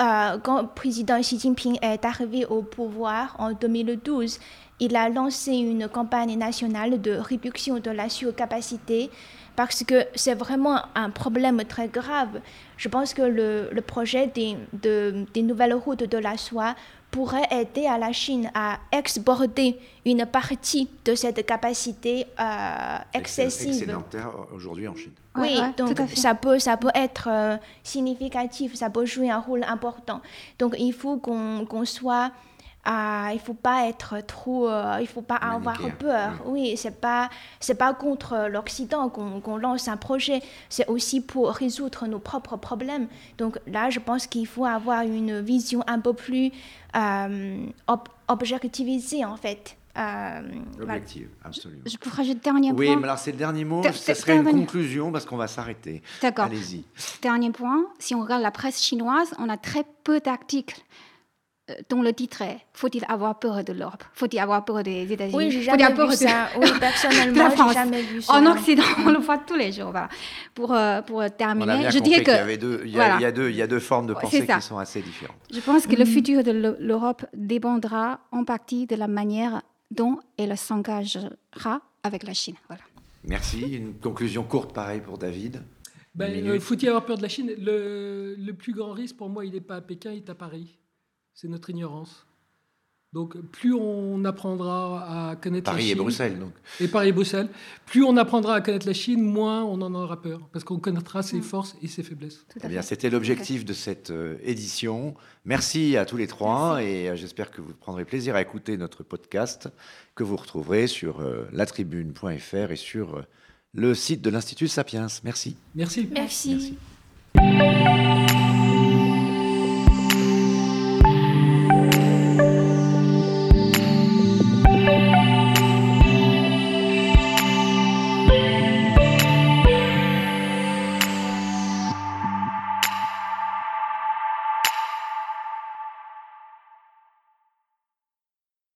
Euh, quand le président Xi Jinping est arrivé au pouvoir en 2012, il a lancé une campagne nationale de réduction de la surcapacité parce que c'est vraiment un problème très grave. Je pense que le, le projet des, de, des nouvelles routes de la soie pourrait aider à la Chine à exporter une partie de cette capacité euh, excessive. Excédentaire aujourd'hui en Chine. Oui, donc ça peut, ça peut être euh, significatif, ça peut jouer un rôle important. Donc il faut qu'on soit il faut pas être trop, euh, il faut pas avoir peur. Oui, c'est pas, c'est pas contre l'Occident qu'on lance un projet. C'est aussi pour résoudre nos propres problèmes. Donc là, je pense qu'il faut avoir une vision un peu plus euh, objectivisée en fait. Euh, Objective, absolument. Je peux rajouter le dernier point. Oui, mais alors c'est le dernier mot, ce serait une conclusion parce qu'on va s'arrêter. D'accord. Allez-y. Dernier point, si on regarde la presse chinoise, on a très peu d'articles dont le titre est Faut-il avoir peur de l'Europe Faut-il avoir peur des États-Unis? Oui, j'ai jamais vu ça. Oui, personnellement, j'ai jamais vu ça. En Occident, on le voit tous les jours. Pour, euh, pour terminer, je dirais que. Il y, deux, il, y a, deux, il y a deux formes de pensée qui sont assez différentes. Je pense que le mm. futur de l'Europe dépendra en partie de la manière dont elle s'engagera avec la Chine. Voilà. Merci. Une conclusion courte, pareil pour David. Ben, euh, Faut-il avoir peur de la Chine? Le, le plus grand risque, pour moi, il n'est pas à Pékin, il est à Paris c'est notre ignorance. Donc, plus on apprendra à connaître Paris la Chine, et Bruxelles, donc. Et Paris et Bruxelles. Plus on apprendra à connaître la Chine, moins on en aura peur, parce qu'on connaîtra ses mm. forces et ses faiblesses. Eh bien, c'était l'objectif de cette euh, édition. Merci à tous les trois, et euh, j'espère que vous prendrez plaisir à écouter notre podcast, que vous retrouverez sur euh, latribune.fr et sur le site de l'Institut Sapiens. Merci. Merci. Merci. Merci.